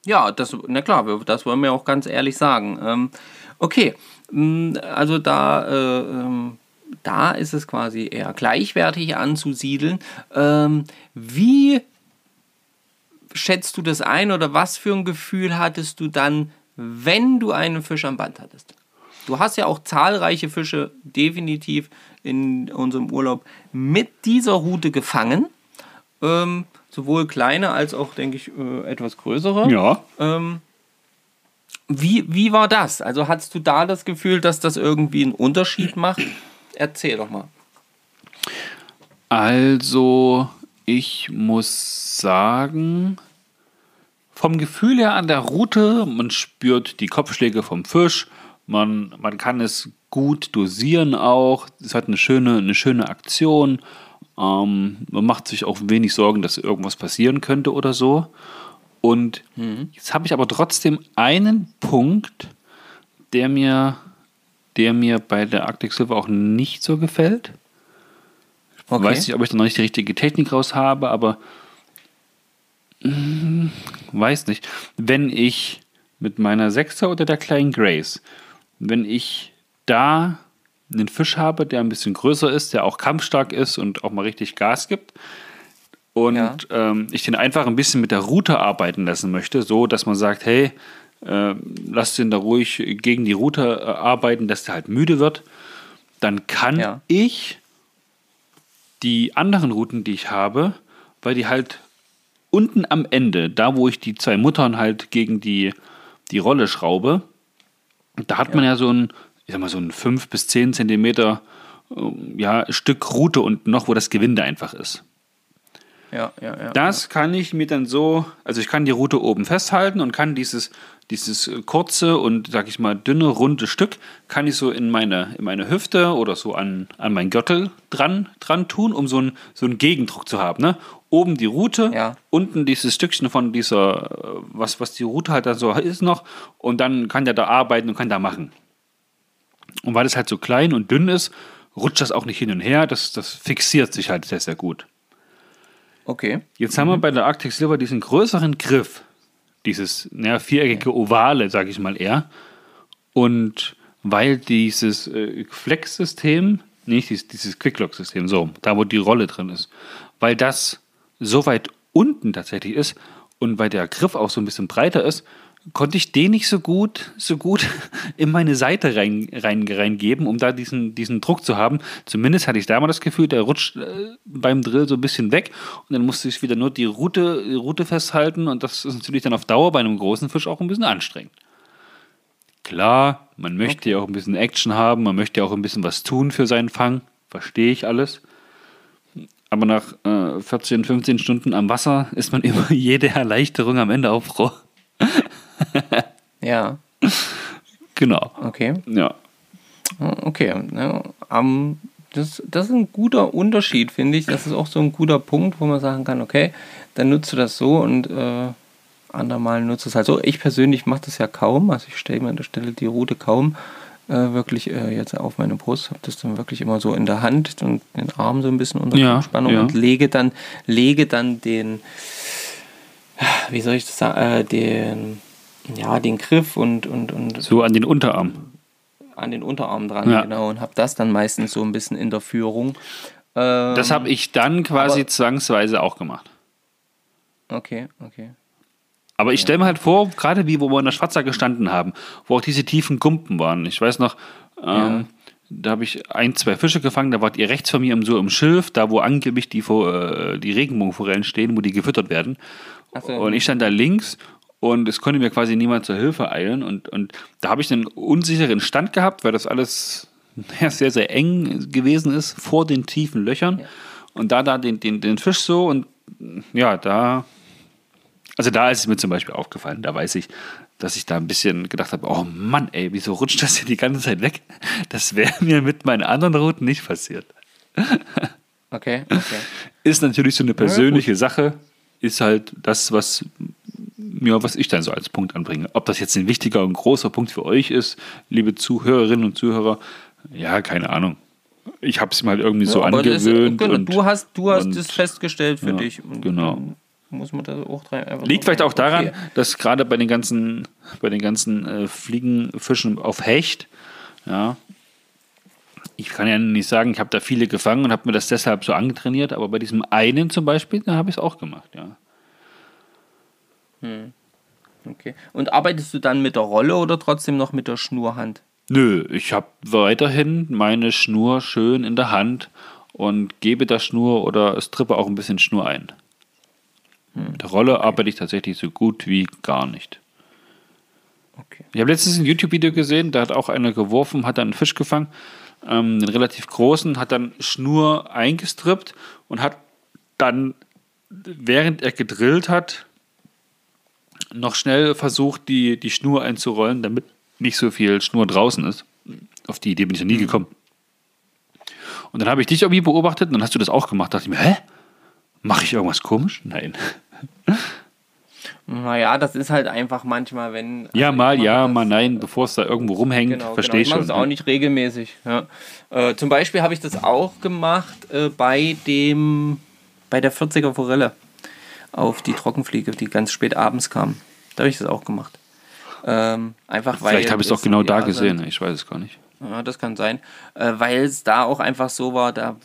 ja, das, na klar, das wollen wir auch ganz ehrlich sagen. Ähm, okay, mm, also da, äh, ähm, da ist es quasi eher gleichwertig anzusiedeln. Ähm, wie schätzt du das ein oder was für ein Gefühl hattest du dann, wenn du einen Fisch am Band hattest? Du hast ja auch zahlreiche Fische definitiv in unserem Urlaub mit dieser Route gefangen. Ähm, sowohl kleine als auch, denke ich, äh, etwas größere. Ja. Ähm, wie, wie war das? Also hattest du da das Gefühl, dass das irgendwie einen Unterschied macht? Erzähl doch mal. Also, ich muss sagen, vom Gefühl her an der Route, man spürt die Kopfschläge vom Fisch, man, man kann es gut dosieren auch, es hat eine schöne, eine schöne Aktion, ähm, man macht sich auch wenig Sorgen, dass irgendwas passieren könnte oder so. Und jetzt habe ich aber trotzdem einen Punkt, der mir, der mir bei der Arctic Silver auch nicht so gefällt. Okay. Weiß nicht, ob ich da noch nicht die richtige Technik raus habe, aber mm, weiß nicht. Wenn ich mit meiner Sechser oder der kleinen Grace, wenn ich da einen Fisch habe, der ein bisschen größer ist, der auch kampfstark ist und auch mal richtig Gas gibt, und Ja. ähm, ich den einfach ein bisschen mit der Route arbeiten lassen möchte, so dass man sagt, hey, äh, lass den da ruhig gegen die Route äh, arbeiten, dass der halt müde wird, dann kann Ja. ich die anderen Routen, die ich habe, weil die halt unten am Ende, da wo ich die zwei Muttern halt gegen die, die Rolle schraube, da hat man ja so ein, ich sag mal, so ein 5 bis 10 Zentimeter ähm, ja, Stück Route unten noch, wo das Gewinde einfach ist. Ja, ja, ja. Das kann ich mir dann so, also ich kann die Rute oben festhalten und kann dieses, dieses kurze und, sag ich mal, dünne, runde Stück, kann ich so in meine, in meine Hüfte oder so an, an meinen Gürtel dran, dran tun, um so einen, so einen Gegendruck zu haben. Ne? Oben die Rute, Ja. unten dieses Stückchen von dieser, äh, was, was die Rute halt da so ist noch und dann kann der da arbeiten und kann da machen. Und weil es halt so klein und dünn ist, rutscht das auch nicht hin und her, das, das fixiert sich halt sehr, sehr gut. Okay. Jetzt haben wir bei der Arctic Silver diesen größeren Griff, dieses naja, viereckige Ovale, sage ich mal eher. Und weil dieses äh, Flex-System, nicht dieses, dieses Quicklock-System, so, da wo die Rolle drin ist, weil das so weit unten tatsächlich ist und weil der Griff auch so ein bisschen breiter ist, konnte ich den nicht so gut, so gut in meine Seite rein, rein, reingeben, um da diesen, diesen Druck zu haben. Zumindest hatte ich da mal das Gefühl, der rutscht äh, beim Drill so ein bisschen weg und dann musste ich wieder nur die Route, die Route festhalten und das ist natürlich dann auf Dauer bei einem großen Fisch auch ein bisschen anstrengend. Klar, man möchte ja auch ein bisschen Action haben, man möchte ja auch ein bisschen was tun für seinen Fang, verstehe ich alles. Aber nach äh, 14, 15 Stunden am Wasser ist man immer jede Erleichterung am Ende auch froh. Ja, Genau. okay. Ja. Okay. Ja, ähm, das, das ist ein guter Unterschied, finde ich. Das ist auch so ein guter Punkt, wo man sagen kann, okay, dann nutzt du das so und äh, andermal nutzt es halt so. Ich persönlich mache das ja kaum. Also ich stelle mir an der Stelle die Route kaum äh, wirklich äh, jetzt auf meine Brust, habe das dann wirklich immer so in der Hand und den Arm so ein bisschen unter Ja, Spannung ja. und lege dann, lege dann den, wie soll ich das sagen, äh, den, ja, den Griff und, und, und So an den Unterarm. an den Unterarm dran, Ja. genau, und habe das dann meistens so ein bisschen in der Führung. Ähm, Das habe ich dann quasi aber- zwangsweise auch gemacht. Okay, okay. Aber ich stelle mir halt vor, gerade wie wo wir in der Schwarzer gestanden haben, wo auch diese tiefen Gumpen waren. Ich weiß noch, ähm, da habe ich ein, zwei Fische gefangen, da wart ihr rechts von mir im, so im Schilf, da wo angeblich die, äh, die Regenbogenforellen stehen, wo die gefüttert werden. So. Und ich stand da links und es konnte mir quasi niemand zur Hilfe eilen. Und, und da habe ich einen unsicheren Stand gehabt, weil das alles ja, sehr, sehr eng gewesen ist vor den tiefen Löchern. Und da da den, den, den Fisch so und ja, da also da ist es mir zum Beispiel aufgefallen, da weiß ich, dass ich da ein bisschen gedacht habe, oh Mann, ey, wieso rutscht das hier die ganze Zeit weg? Das wäre mir mit meinen anderen Routen nicht passiert. Okay, okay. Ist natürlich so eine persönliche Sache, ist halt das, was ja, was ich dann so als Punkt anbringe. Ob das jetzt ein wichtiger und großer Punkt für euch ist, liebe Zuhörerinnen und Zuhörer, ja, keine Ahnung. Ich habe es mal irgendwie so Aber das ist- angewöhnt. genau, und, du hast, du hast und- das festgestellt für ja, dich. Und genau. Muss man da auch einfach Liegt so vielleicht auch daran, okay. dass gerade bei den ganzen, bei den ganzen äh, Fliegenfischen auf Hecht, ja, ich kann ja nicht sagen, ich habe da viele gefangen und habe mir das deshalb so angetrainiert, aber bei diesem einen zum Beispiel, da habe ich es auch gemacht, ja. Okay. Und arbeitest du dann mit der Rolle oder trotzdem noch mit der Schnurhand? Nö, ich habe weiterhin meine Schnur schön in der Hand und gebe da Schnur oder strippe auch ein bisschen Schnur ein. Mit der Rolle arbeite ich tatsächlich so gut wie gar nicht. Okay. Ich habe letztens ein YouTube-Video gesehen, da hat auch einer geworfen, hat dann einen Fisch gefangen, ähm, einen relativ großen, hat dann Schnur eingestrippt und hat dann, während er gedrillt hat, noch schnell versucht, die, die Schnur einzurollen, damit nicht so viel Schnur draußen ist. Auf die Idee bin ich noch nie gekommen. Und dann habe ich dich irgendwie beobachtet und dann hast du das auch gemacht. Da dachte ich mir, hä? Mache ich irgendwas komisch? Nein. Naja, das ist halt einfach manchmal, wenn. Ja, also mal ja, mal nein, bevor es da irgendwo rumhängt, Genau, verstehe genau. ich Ich mache schon. das auch nicht regelmäßig. Ja. Äh, zum Beispiel habe ich das auch gemacht äh, bei dem bei der 40er Forelle auf die Trockenfliege, die ganz spät abends kam. Da habe ich das auch gemacht. Ähm, einfach weil Vielleicht habe ich es auch genau da ja, gesehen, ich weiß es gar nicht. Ja, das kann sein. Äh, weil es da auch einfach so war, da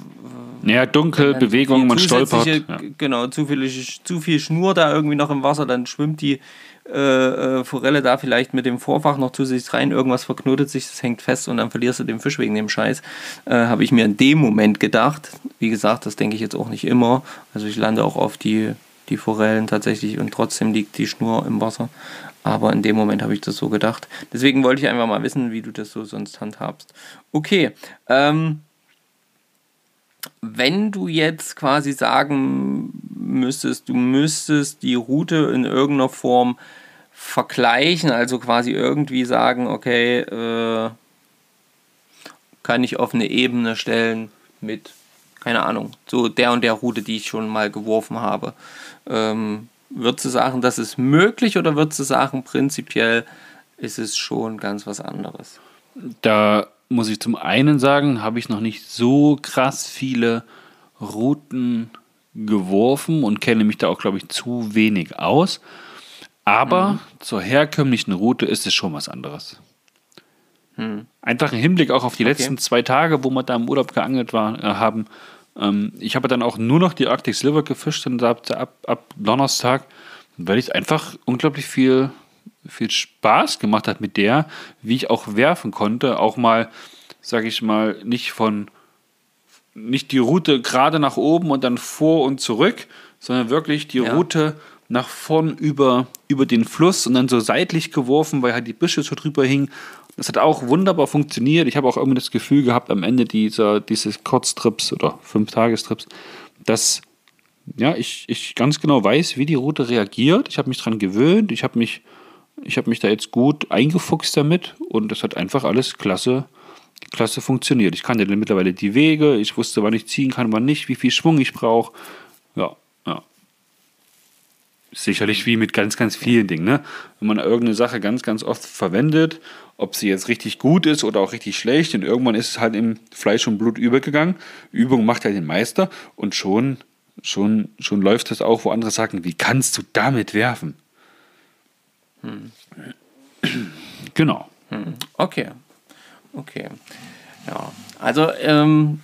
Naja, dunkel, dann Bewegung, man stolpert. Ja. Genau, zu viel, zu viel Schnur da irgendwie noch im Wasser, dann schwimmt die äh, äh, Forelle da vielleicht mit dem Vorfach noch zusätzlich rein, irgendwas verknotet sich, das hängt fest und dann verlierst du den Fisch wegen dem Scheiß. Äh, Habe ich mir in dem Moment gedacht. Wie gesagt, das denke ich jetzt auch nicht immer. Also ich lande auch auf die, die Forellen tatsächlich und trotzdem liegt die Schnur im Wasser. Aber in dem Moment habe ich das so gedacht. Deswegen wollte ich einfach mal wissen, wie du das so sonst handhabst. Okay, ähm, wenn du jetzt quasi sagen müsstest, du müsstest die Route in irgendeiner Form vergleichen, also quasi irgendwie sagen, okay, äh, kann ich auf eine Ebene stellen mit, keine Ahnung, so der und der Route, die ich schon mal geworfen habe. Ähm, würdest du sagen, das ist möglich oder würdest du sagen, prinzipiell ist es schon ganz was anderes? Da muss ich zum einen sagen, habe ich noch nicht so krass viele Routen geworfen und kenne mich da auch, glaube ich, zu wenig aus. Aber mhm. zur herkömmlichen Route ist es schon was anderes. Mhm. Einfach im Hinblick auch auf die okay. letzten zwei Tage, wo wir da im Urlaub geangelt war, äh, haben. Ähm, ich habe dann auch nur noch die Arctic Silver gefischt und ab, ab, ab Donnerstag, weil ich einfach unglaublich viel viel Spaß gemacht hat mit der, wie ich auch werfen konnte, auch mal, sage ich mal, nicht von nicht die Route gerade nach oben und dann vor und zurück, sondern wirklich die ja. Route nach vorn über, über den Fluss und dann so seitlich geworfen, weil halt die Büsche so drüber hingen. Das hat auch wunderbar funktioniert. Ich habe auch irgendwie das Gefühl gehabt am Ende dieser, dieses Kurztrips oder Fünf-Tagestrips, dass ja, ich, ich ganz genau weiß, wie die Route reagiert. Ich habe mich daran gewöhnt. Ich habe mich ich habe mich da jetzt gut eingefuchst damit und das hat einfach alles klasse, klasse funktioniert. Ich kannte mittlerweile die Wege, ich wusste, wann ich ziehen kann, wann nicht, wie viel Schwung ich brauche. Ja, ja. Sicherlich wie mit ganz, ganz vielen Dingen. Ne? Wenn man irgendeine Sache ganz, ganz oft verwendet, ob sie jetzt richtig gut ist oder auch richtig schlecht und irgendwann ist es halt im Fleisch und Blut übergegangen. Übung macht ja den Meister und schon, schon, schon läuft das auch, wo andere sagen, wie kannst du damit werfen? Hm. Genau. Hm. Okay. Okay. Ja, also ähm,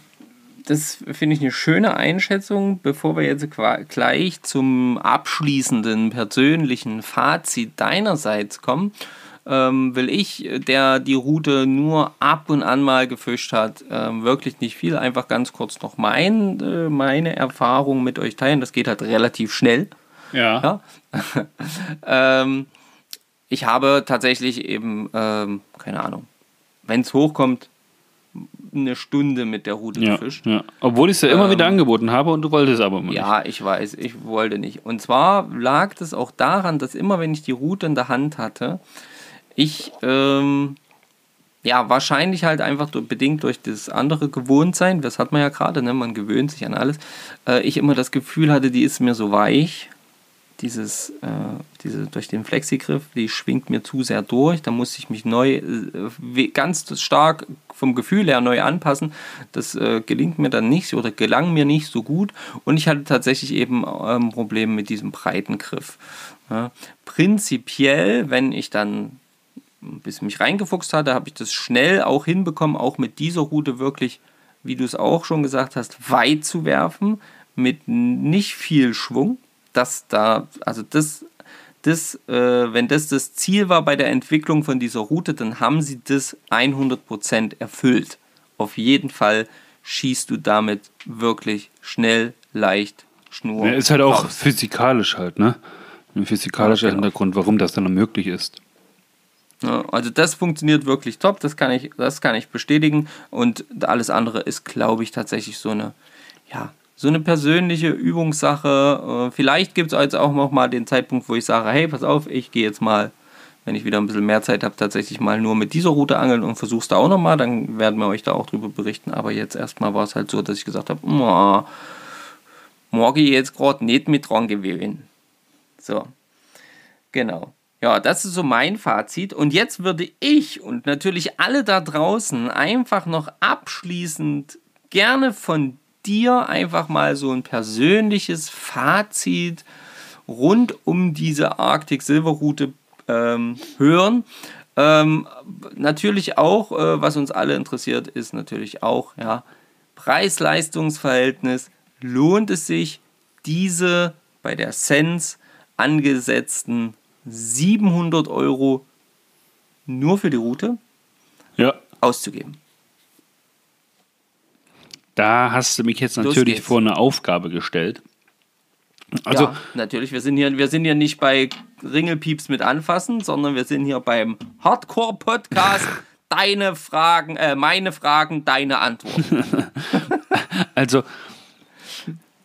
das finde ich eine schöne Einschätzung. Bevor wir jetzt gleich zum abschließenden persönlichen Fazit deinerseits kommen, ähm, will ich, der die Route nur ab und an mal gefischt hat, ähm, wirklich nicht viel, einfach ganz kurz noch mein, äh, meine Erfahrung mit euch teilen. Das geht halt relativ schnell. Ja. ja? ähm, ich habe tatsächlich eben, ähm, keine Ahnung, wenn es hochkommt, eine Stunde mit der Route ja, gefischt. Ja. Obwohl ich es ja immer ähm, wieder angeboten habe und du wolltest aber nicht. Ja, ich weiß, ich wollte nicht. Und zwar lag das auch daran, dass immer, wenn ich die Route in der Hand hatte, ich ähm, ja wahrscheinlich halt einfach bedingt durch das andere Gewohntsein, das hat man ja gerade, ne, man gewöhnt sich an alles, äh, ich immer das Gefühl hatte, die ist mir so weich dieses, äh, diese, durch den Flexigriff, die schwingt mir zu sehr durch. Da muss ich mich neu, äh, ganz stark vom Gefühl her neu anpassen. Das äh, gelingt mir dann nicht oder gelang mir nicht so gut. Und ich hatte tatsächlich eben ähm, Probleme mit diesem breiten Griff. Ja. Prinzipiell, wenn ich dann bis mich reingefuchst hatte, habe ich das schnell auch hinbekommen, auch mit dieser Route wirklich, wie du es auch schon gesagt hast, weit zu werfen, mit nicht viel Schwung dass da, also das, das äh, wenn das das Ziel war bei der Entwicklung von dieser Route, dann haben sie das 100% erfüllt. Auf jeden Fall schießt du damit wirklich schnell, leicht, Schnur. Ja, ist halt auch raus. physikalisch halt, ne? Ein physikalischer ja, genau. Hintergrund, warum das dann möglich ist. Also das funktioniert wirklich top, das kann ich, das kann ich bestätigen. Und alles andere ist, glaube ich, tatsächlich so eine, ja, so eine persönliche Übungssache. Äh, vielleicht gibt es jetzt auch noch mal den Zeitpunkt, wo ich sage, hey, pass auf, ich gehe jetzt mal, wenn ich wieder ein bisschen mehr Zeit habe, tatsächlich mal nur mit dieser Route angeln und versuche es da auch noch mal. Dann werden wir euch da auch drüber berichten. Aber jetzt erstmal war es halt so, dass ich gesagt habe, morgen jetzt gerade nicht mit dran gewöhnen. So, genau. Ja, das ist so mein Fazit. Und jetzt würde ich und natürlich alle da draußen einfach noch abschließend gerne von dir einfach mal so ein persönliches Fazit rund um diese Arctic Silver Route ähm, hören. Ähm, natürlich auch, äh, was uns alle interessiert, ist natürlich auch, ja, Preis-Leistungs-Verhältnis. Lohnt es sich, diese bei der Sense angesetzten 700 Euro nur für die Route ja. auszugeben? Da hast du mich jetzt natürlich vor eine Aufgabe gestellt. Also, ja, natürlich, wir sind, hier, wir sind hier nicht bei Ringelpieps mit anfassen, sondern wir sind hier beim Hardcore-Podcast. deine Fragen, äh, meine Fragen, deine Antworten. Also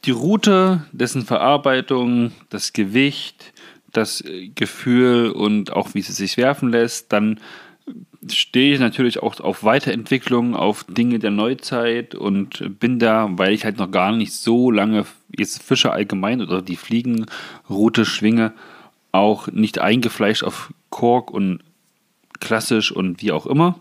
die Route, dessen Verarbeitung, das Gewicht, das äh, Gefühl und auch wie sie sich werfen lässt, dann stehe ich natürlich auch auf Weiterentwicklung, auf Dinge der Neuzeit und bin da, weil ich halt noch gar nicht so lange jetzt Fische allgemein oder die Fliegenroute schwinge, auch nicht eingefleischt auf Kork und klassisch und wie auch immer.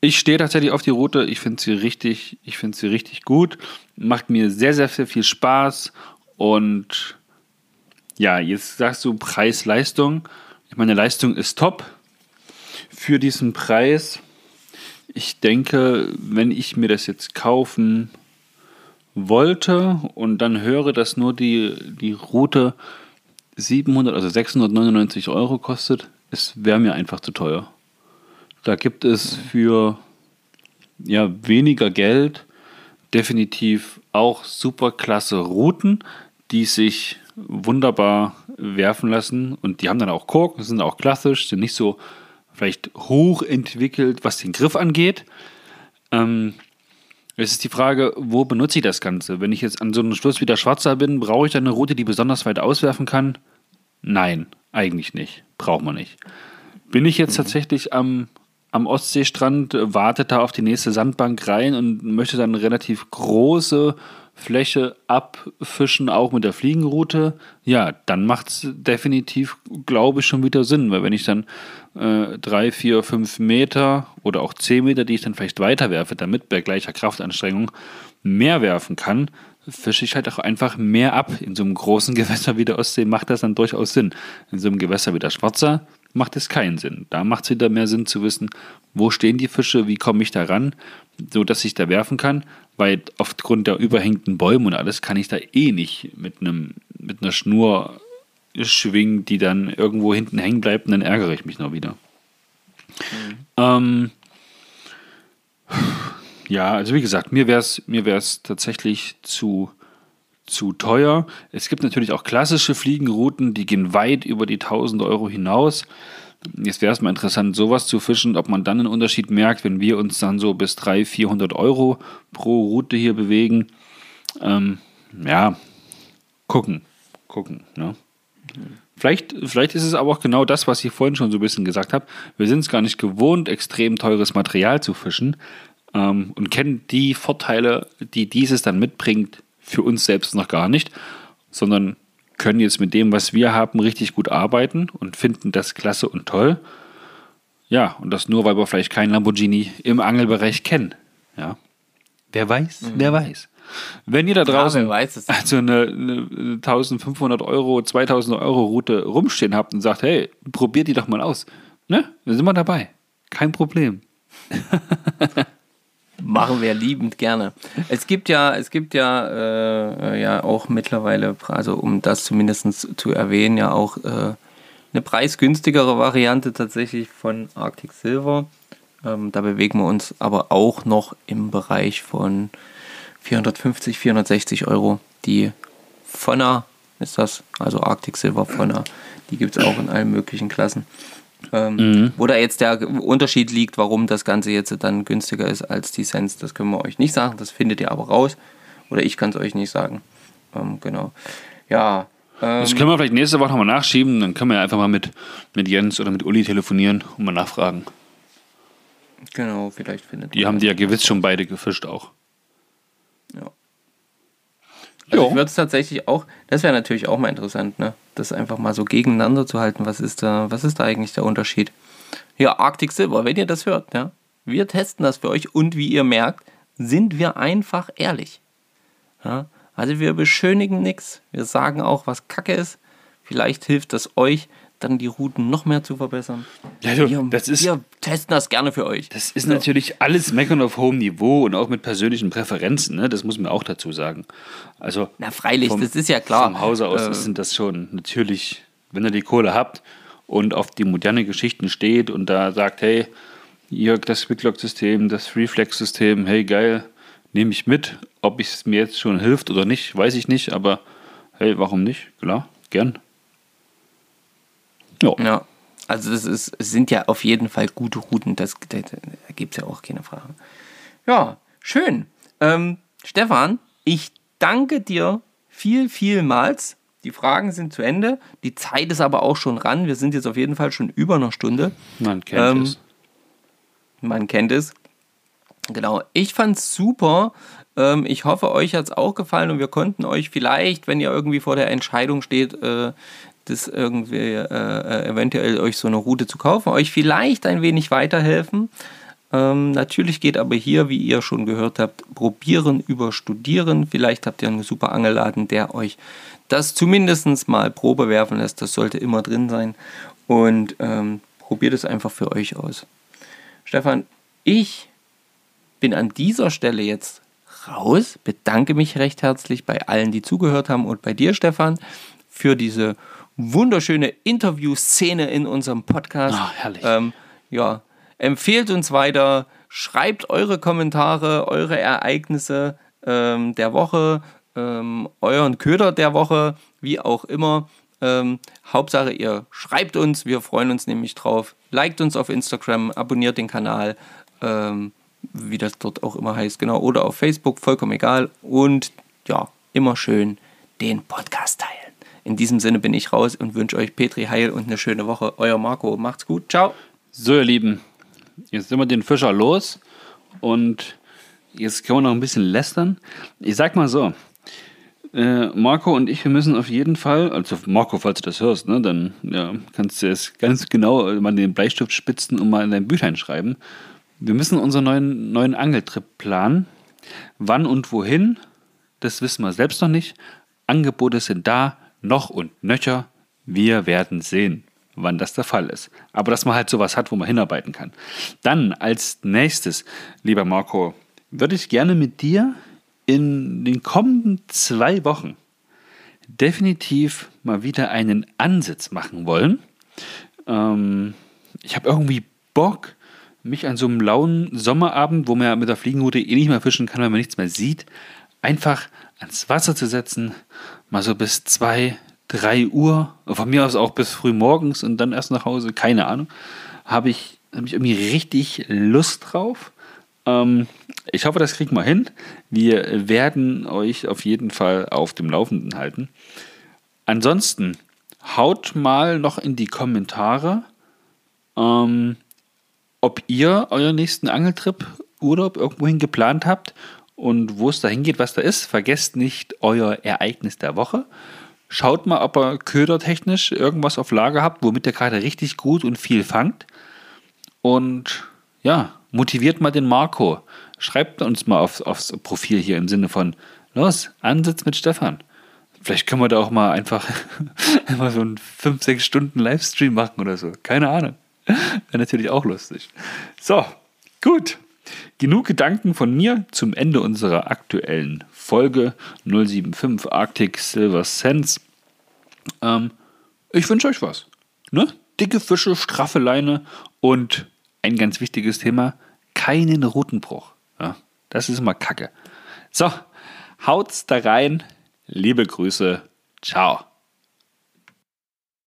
Ich stehe tatsächlich auf die Route. Ich finde sie richtig, ich finde sie richtig gut. Macht mir sehr, sehr, sehr viel Spaß. Und ja, jetzt sagst du Preis-Leistung. Meine Leistung ist top für diesen Preis. Ich denke, wenn ich mir das jetzt kaufen wollte und dann höre, dass nur die, die Route 700, also 699 Euro kostet, es wäre mir einfach zu teuer. Da gibt es für ja, weniger Geld definitiv auch super klasse Routen, die sich wunderbar werfen lassen und die haben dann auch Kork, sind auch klassisch, sind nicht so vielleicht hochentwickelt, was den Griff angeht. Ähm, es ist die Frage, wo benutze ich das Ganze? Wenn ich jetzt an so einem Schluss wie der Schwarzer bin, brauche ich dann eine Route, die besonders weit auswerfen kann? Nein, eigentlich nicht. Braucht man nicht. Bin ich jetzt mhm. tatsächlich am, am Ostseestrand, warte da auf die nächste Sandbank rein und möchte dann relativ große Fläche abfischen, auch mit der Fliegenroute, ja, dann macht es definitiv, glaube ich, schon wieder Sinn. Weil wenn ich dann äh, drei, vier, fünf Meter oder auch zehn Meter, die ich dann vielleicht weiterwerfe, damit bei gleicher Kraftanstrengung mehr werfen kann, fische ich halt auch einfach mehr ab. In so einem großen Gewässer wie der Ostsee macht das dann durchaus Sinn. In so einem Gewässer wie der Schwarzer macht es keinen Sinn. Da macht es wieder mehr Sinn zu wissen, wo stehen die Fische, wie komme ich da ran, so dass ich da werfen kann, weil aufgrund der überhängenden Bäume und alles kann ich da eh nicht mit einem mit einer Schnur schwingen, die dann irgendwo hinten hängen bleibt und dann ärgere ich mich noch wieder. Mhm. Ähm, ja, also wie gesagt, mir wäre es mir wär's tatsächlich zu, zu teuer. Es gibt natürlich auch klassische Fliegenrouten, die gehen weit über die 1000 Euro hinaus. Jetzt wäre es mal interessant, sowas zu fischen, ob man dann einen Unterschied merkt, wenn wir uns dann so bis 300, 400 Euro pro Route hier bewegen. Ähm, ja, gucken, gucken. Ne? Vielleicht, vielleicht ist es aber auch genau das, was ich vorhin schon so ein bisschen gesagt habe. Wir sind es gar nicht gewohnt, extrem teures Material zu fischen ähm, und kennen die Vorteile, die dieses dann mitbringt, für uns selbst noch gar nicht, sondern können jetzt mit dem, was wir haben, richtig gut arbeiten und finden das klasse und toll. Ja, und das nur, weil wir vielleicht keinen Lamborghini im Angelbereich kennen. Ja. Wer weiß, mhm. wer weiß. Wenn ihr da draußen ja, also eine, eine 1500 Euro, 2000 Euro Route rumstehen habt und sagt, hey, probiert die doch mal aus, ne? Dann sind wir dabei. Kein Problem. Machen wir liebend gerne. Es gibt ja, es gibt ja, äh, ja auch mittlerweile, also um das zumindest zu erwähnen, ja auch äh, eine preisgünstigere Variante tatsächlich von Arctic Silver. Ähm, da bewegen wir uns aber auch noch im Bereich von 450, 460 Euro. Die Fonner ist das, also Arctic Silver Fonner. Die gibt es auch in allen möglichen Klassen. Ähm, mhm. Wo da jetzt der Unterschied liegt, warum das Ganze jetzt dann günstiger ist als die Sense, das können wir euch nicht sagen. Das findet ihr aber raus. Oder ich kann es euch nicht sagen. Ähm, genau. Ja. Ähm, das können wir vielleicht nächste Woche nochmal nachschieben. Dann können wir einfach mal mit, mit Jens oder mit Uli telefonieren und mal nachfragen. Genau, vielleicht findet Die haben die ja gewiss schon beide gefischt auch. Also ich würde es tatsächlich auch, das wäre natürlich auch mal interessant, ne? Das einfach mal so gegeneinander zu halten. Was ist da, was ist da eigentlich der Unterschied? Ja, Arctic Silver, wenn ihr das hört, ja. Wir testen das für euch und wie ihr merkt, sind wir einfach ehrlich. Ja? Also wir beschönigen nichts. Wir sagen auch, was Kacke ist. Vielleicht hilft das euch, dann die Routen noch mehr zu verbessern. Ja, du, wir, das ist, wir testen das gerne für euch. Das ist so. natürlich alles Meckern auf hohem Niveau und auch mit persönlichen Präferenzen, ne? das muss man auch dazu sagen. Also, Na freilich, vom, das ist ja klar. Vom Hause aus äh, sind das schon natürlich, wenn ihr die Kohle habt und auf die moderne Geschichten steht und da sagt, hey, ihr das Quicklock-System, das Reflex-System, hey geil, nehme ich mit. Ob es mir jetzt schon hilft oder nicht, weiß ich nicht, aber hey, warum nicht? Klar, gern. Ja. ja. Also das ist, es sind ja auf jeden Fall gute Routen, das, da, da gibt es ja auch keine Frage. Ja, schön. Ähm, Stefan, ich danke dir viel, vielmals. Die Fragen sind zu Ende. Die Zeit ist aber auch schon ran. Wir sind jetzt auf jeden Fall schon über einer Stunde. Man kennt Ähm, es. Man kennt es. Genau. Ich fand's super. Ähm, ich hoffe, euch hat's auch gefallen und wir konnten euch vielleicht, wenn ihr irgendwie vor der Entscheidung steht, äh, das irgendwie äh, äh, eventuell euch so eine Route zu kaufen, euch vielleicht ein wenig weiterhelfen. Ähm, natürlich geht aber hier, wie ihr schon gehört habt, probieren über studieren. Vielleicht habt ihr einen super Angelladen, der euch das zumindest mal Probe werfen lässt. Das sollte immer drin sein. Und ähm, probiert es einfach für euch aus. Stefan, ich bin an dieser Stelle jetzt raus, bedanke mich recht herzlich bei allen, die zugehört haben und bei dir, Stefan, für diese wunderschöne Interviewszene in unserem Podcast. Ah, herrlich. Ähm, ja, empfehlt uns weiter, schreibt eure Kommentare, eure Ereignisse ähm, der Woche, ähm, euren Köder der Woche, wie auch immer. Ähm, Hauptsache, ihr schreibt uns, wir freuen uns nämlich drauf. Liked uns auf Instagram, abonniert den Kanal, ähm, wie das dort auch immer heißt, genau, oder auf Facebook, vollkommen egal. Und ja, immer schön den Podcast teilen. In diesem Sinne bin ich raus und wünsche euch Petri Heil und eine schöne Woche. Euer Marco, macht's gut, ciao. So, ihr Lieben, jetzt sind wir den Fischer los und jetzt können wir noch ein bisschen lästern. Ich sag mal so, äh, Marco und ich, wir müssen auf jeden Fall, also Marco, falls du das hörst, ne, dann ja, kannst du es ganz genau mal den Bleistift spitzen und mal in dein Büchlein schreiben. Wir müssen unseren neuen, neuen Angeltrip planen. Wann und wohin, das wissen wir selbst noch nicht. Angebote sind da, noch und nöcher. Wir werden sehen, wann das der Fall ist. Aber dass man halt sowas hat, wo man hinarbeiten kann. Dann als nächstes, lieber Marco, würde ich gerne mit dir in den kommenden zwei Wochen definitiv mal wieder einen Ansitz machen wollen. Ähm, ich habe irgendwie Bock, mich an so einem lauen Sommerabend, wo man mit der Fliegenroute eh nicht mehr fischen kann, weil man nichts mehr sieht, einfach ans Wasser zu setzen, mal so bis zwei, drei Uhr, von mir aus auch bis früh morgens und dann erst nach Hause, keine Ahnung, habe ich, hab ich irgendwie richtig Lust drauf. Ähm, ich hoffe, das kriegen wir hin. Wir werden euch auf jeden Fall auf dem Laufenden halten. Ansonsten haut mal noch in die Kommentare, ähm, ob ihr euren nächsten Angeltrip, Urlaub irgendwohin geplant habt und wo es dahin geht, was da ist. Vergesst nicht euer Ereignis der Woche. Schaut mal, ob ihr ködertechnisch irgendwas auf Lager habt, womit ihr gerade richtig gut und viel fangt. Und ja, motiviert mal den Marco. Schreibt uns mal auf, aufs Profil hier im Sinne von, los, Ansitz mit Stefan. Vielleicht können wir da auch mal einfach mal so einen 5, 6 Stunden Livestream machen oder so. Keine Ahnung. Wäre natürlich auch lustig. So, gut. Genug Gedanken von mir zum Ende unserer aktuellen Folge 075 Arctic Silver Sense. Ähm, ich wünsche euch was. Ne? Dicke Fische, straffe Leine und ein ganz wichtiges Thema, keinen Routenbruch. Ja, das ist immer Kacke. So, haut's da rein. Liebe Grüße. Ciao.